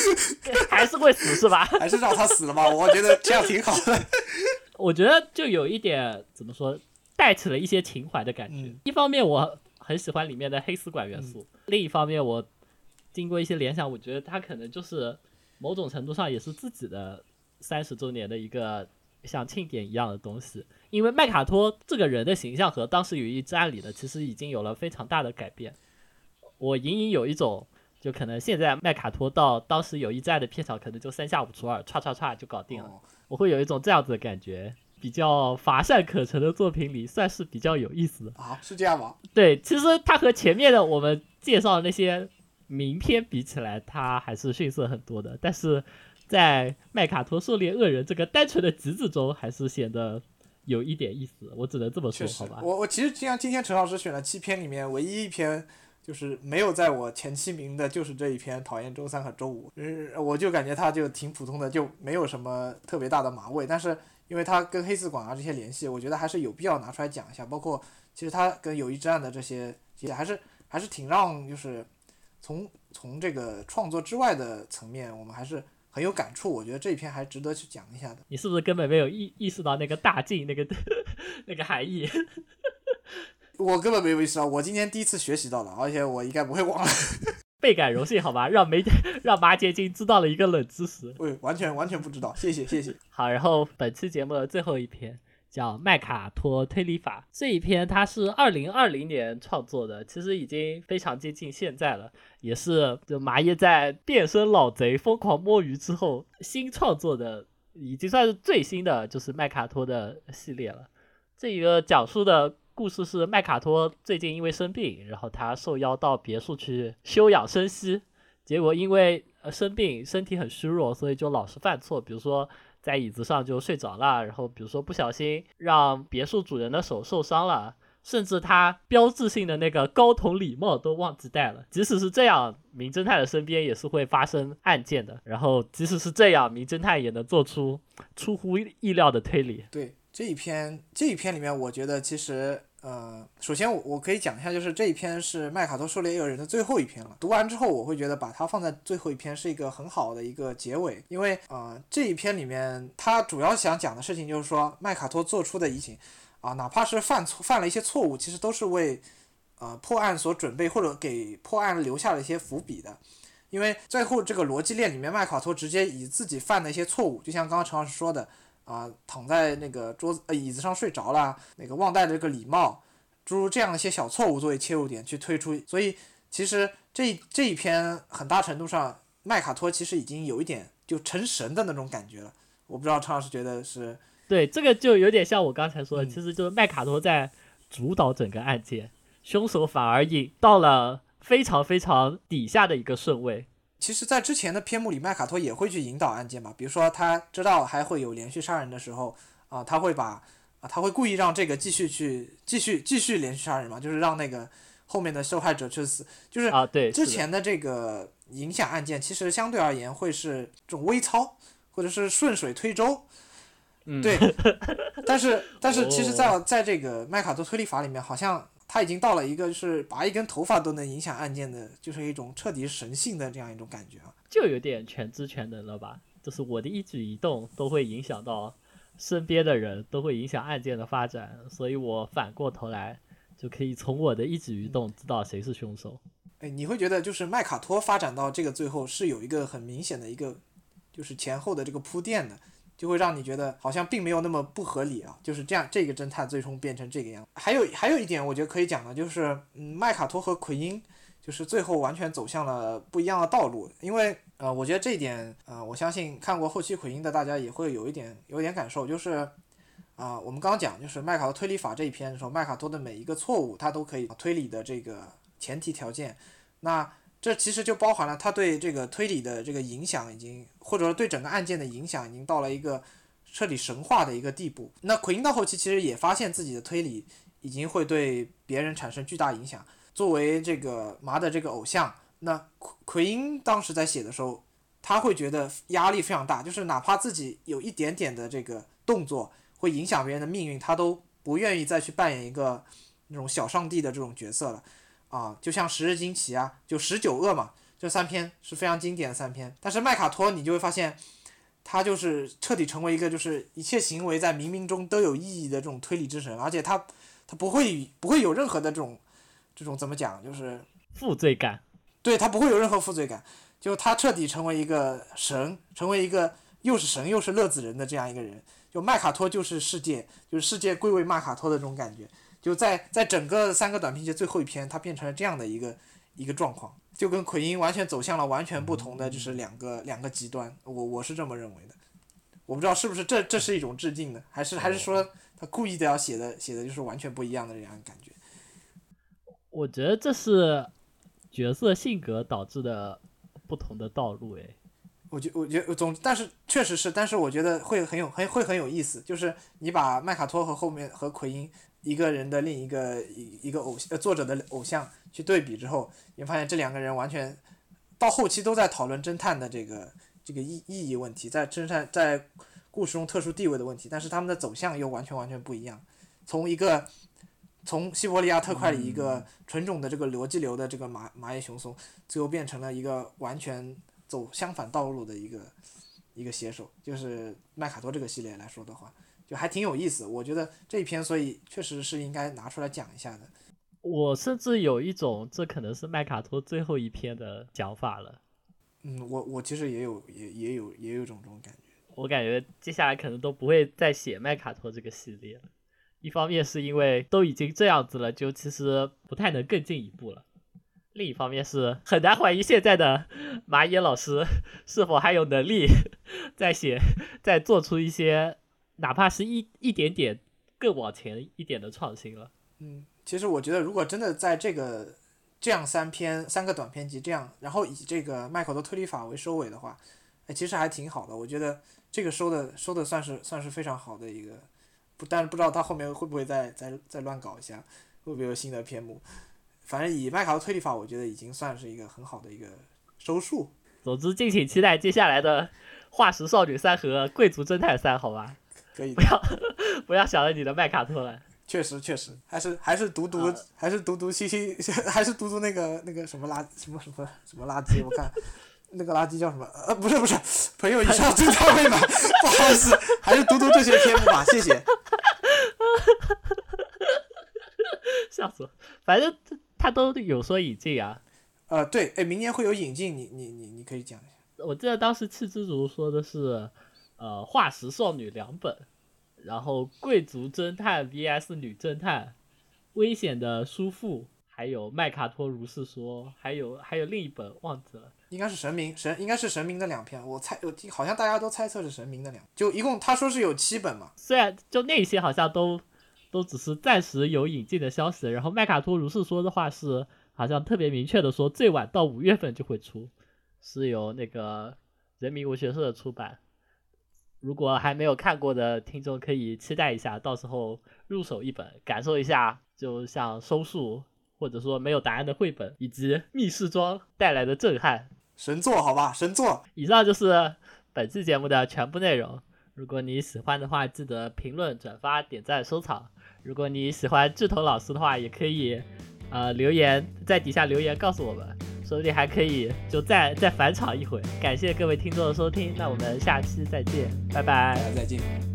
还是会死是吧？还是让他死了吧？我觉得这样挺好的。我觉得就有一点怎么说，带起了一些情怀的感觉。一方面我很喜欢里面的黑丝管元素，另一方面我经过一些联想，我觉得他可能就是某种程度上也是自己的三十周年的一个像庆典一样的东西。因为麦卡托这个人的形象和当时《友谊之案》里的其实已经有了非常大的改变。我隐隐有一种，就可能现在麦卡托到当时《友谊之案》的片场，可能就三下五除二，歘歘歘就搞定了。我会有一种这样子的感觉，比较乏善可陈的作品里，算是比较有意思的啊？是这样吗？对，其实它和前面的我们介绍的那些名片比起来，它还是逊色很多的。但是在麦卡托狩猎恶人这个单纯的集子中，还是显得有一点意思。我只能这么说，好吧？我我其实像今天陈老师选了七篇里面，唯一一篇。就是没有在我前七名的，就是这一篇讨厌周三和周五，嗯，我就感觉它就挺普通的，就没有什么特别大的马味。但是因为它跟黑丝馆啊这些联系，我觉得还是有必要拿出来讲一下。包括其实它跟友谊之案的这些，也还是还是挺让就是从从这个创作之外的层面，我们还是很有感触。我觉得这一篇还值得去讲一下的。你是不是根本没有意意识到那个大晋那个 那个含义？我根本没有意识到，我今天第一次学习到了，而且我应该不会忘了。倍感荣幸，好吧，让梅让麻结晶知道了一个冷知识。对，完全完全不知道，谢谢谢谢。好，然后本期节目的最后一篇叫《麦卡托推理法》，这一篇它是二零二零年创作的，其实已经非常接近现在了，也是就麻叶在变身老贼疯狂摸鱼之后新创作的，已经算是最新的就是麦卡托的系列了。这一个讲述的。故事是麦卡托最近因为生病，然后他受邀到别墅去休养生息，结果因为呃生病，身体很虚弱，所以就老是犯错，比如说在椅子上就睡着了，然后比如说不小心让别墅主人的手受伤了，甚至他标志性的那个高筒礼帽都忘记戴了。即使是这样，名侦探的身边也是会发生案件的。然后，即使是这样，名侦探也能做出出乎意料的推理。对这一篇，这一篇里面，我觉得其实，呃，首先我我可以讲一下，就是这一篇是麦卡托狩猎恶人的最后一篇了。读完之后，我会觉得把它放在最后一篇是一个很好的一个结尾，因为呃，这一篇里面他主要想讲的事情就是说，麦卡托做出的移情。啊，哪怕是犯错犯了一些错误，其实都是为，呃破案所准备或者给破案留下了一些伏笔的。因为最后这个逻辑链里面，麦卡托直接以自己犯的一些错误，就像刚刚陈老师说的，啊躺在那个桌子呃椅子上睡着了，那个忘带这个礼帽，诸如这样一些小错误作为切入点去推出。所以其实这这一篇很大程度上，麦卡托其实已经有一点就成神的那种感觉了。我不知道陈老师觉得是。对，这个就有点像我刚才说的，其实就是麦卡托在主导整个案件，凶手反而引到了非常非常底下的一个顺位。其实，在之前的篇目里，麦卡托也会去引导案件嘛，比如说他知道还会有连续杀人的时候，啊，他会把啊，他会故意让这个继续去继续继续连续杀人嘛，就是让那个后面的受害者去死，就是啊，对，之前的这个影响案件，其实相对而言会是这种微操或者是顺水推舟。对，但是但是其实，在在这个麦卡托推理法里面，好像他已经到了一个就是拔一根头发都能影响案件的，就是一种彻底神性的这样一种感觉啊，就有点全知全能了吧？就是我的一举一动都会影响到身边的人，都会影响案件的发展，所以我反过头来就可以从我的一举一动知道谁是凶手。哎，你会觉得就是麦卡托发展到这个最后是有一个很明显的一个就是前后的这个铺垫的。就会让你觉得好像并没有那么不合理啊，就是这样，这个侦探最终变成这个样。还有还有一点，我觉得可以讲的，就是嗯，麦卡托和奎因就是最后完全走向了不一样的道路。因为呃，我觉得这一点呃，我相信看过后期奎因的大家也会有一点有点感受，就是啊，我们刚刚讲就是麦卡托推理法这一篇的时候，麦卡托的每一个错误他都可以推理的这个前提条件，那。这其实就包含了他对这个推理的这个影响，已经或者说对整个案件的影响，已经到了一个彻底神话的一个地步。那奎因到后期其实也发现自己的推理已经会对别人产生巨大影响。作为这个麻的这个偶像，那奎奎因当时在写的时候，他会觉得压力非常大，就是哪怕自己有一点点的这个动作会影响别人的命运，他都不愿意再去扮演一个那种小上帝的这种角色了。啊，就像《十日惊奇》啊，就十九恶嘛，这三篇是非常经典的三篇。但是麦卡托，你就会发现，他就是彻底成为一个就是一切行为在冥冥中都有意义的这种推理之神，而且他他不会不会有任何的这种这种怎么讲，就是负罪感。对他不会有任何负罪感，就他彻底成为一个神，成为一个又是神又是乐子人的这样一个人。就麦卡托就是世界，就是世界归为麦卡托的这种感觉。就在在整个三个短篇集最后一篇，它变成了这样的一个一个状况，就跟奎因完全走向了完全不同的，就是两个两个极端。我我是这么认为的，我不知道是不是这这是一种致敬呢，还是还是说他故意的要写的写的就是完全不一样的这样感觉。我觉得这是角色性格导致的不同的道路，诶。我觉我觉得总，但是确实是，但是我觉得会很有很会很有意思，就是你把麦卡托和后面和奎因。一个人的另一个一一个偶呃作者的偶像去对比之后，你发现这两个人完全到后期都在讨论侦探的这个这个意意义问题，在侦探在故事中特殊地位的问题，但是他们的走向又完全完全不一样。从一个从西伯利亚特快里一个纯种的这个逻辑流的这个马马野雄松，最后变成了一个完全走相反道路的一个一个写手，就是麦卡多这个系列来说的话。就还挺有意思，我觉得这一篇，所以确实是应该拿出来讲一下的。我甚至有一种，这可能是麦卡托最后一篇的讲法了。嗯，我我其实也有，也也有，也有种这种感觉。我感觉接下来可能都不会再写麦卡托这个系列了。一方面是因为都已经这样子了，就其实不太能更进一步了。另一方面是很难怀疑现在的马野老师是否还有能力 再写、再做出一些。哪怕是一一点点更往前一点的创新了。嗯，其实我觉得，如果真的在这个这样三篇三个短篇集这样，然后以这个麦克的推理法为收尾的话，哎，其实还挺好的。我觉得这个收的收的算是算是非常好的一个，不，但是不知道他后面会不会再再再乱搞一下。会不会有新的篇目？反正以麦考的推理法，我觉得已经算是一个很好的一个收束。总之，敬请期待接下来的《化石少女三》和《贵族侦探三》，好吧？可以不，要 不要想着你的麦卡托了。确实确实，还是还是读读啊还是读读西西，还是读读那个那个什么垃什么什么什么垃圾，我看那个垃圾叫什么？呃，不是不是，朋友以上侦探未满，不好意思，还是读读这些篇目吧，谢谢。笑死我！反正他都有说引进啊。呃，对，哎，明年会有引进，你你你你可以讲一下。我记得当时赤之竹说的是，呃，化石少女两本，然后贵族侦探 VS 女侦探，危险的叔父，还有麦卡托如是说，还有还有另一本忘记了。应该是神明神，应该是神明的两篇，我猜我听好像大家都猜测是神明的两，就一共他说是有七本嘛，虽然就那些好像都都只是暂时有引进的消息，然后麦卡托如是说的话是好像特别明确的说最晚到五月份就会出，是由那个人民文学社出版。如果还没有看过的听众可以期待一下，到时候入手一本，感受一下，就像收束或者说没有答案的绘本以及密室装带来的震撼。神作好吧，神作。以上就是本期节目的全部内容。如果你喜欢的话，记得评论、转发、点赞、收藏。如果你喜欢志同老师的话，也可以呃留言在底下留言告诉我们，说不定还可以就再再返场一回。感谢各位听众的收听，那我们下期再见，拜拜。再见。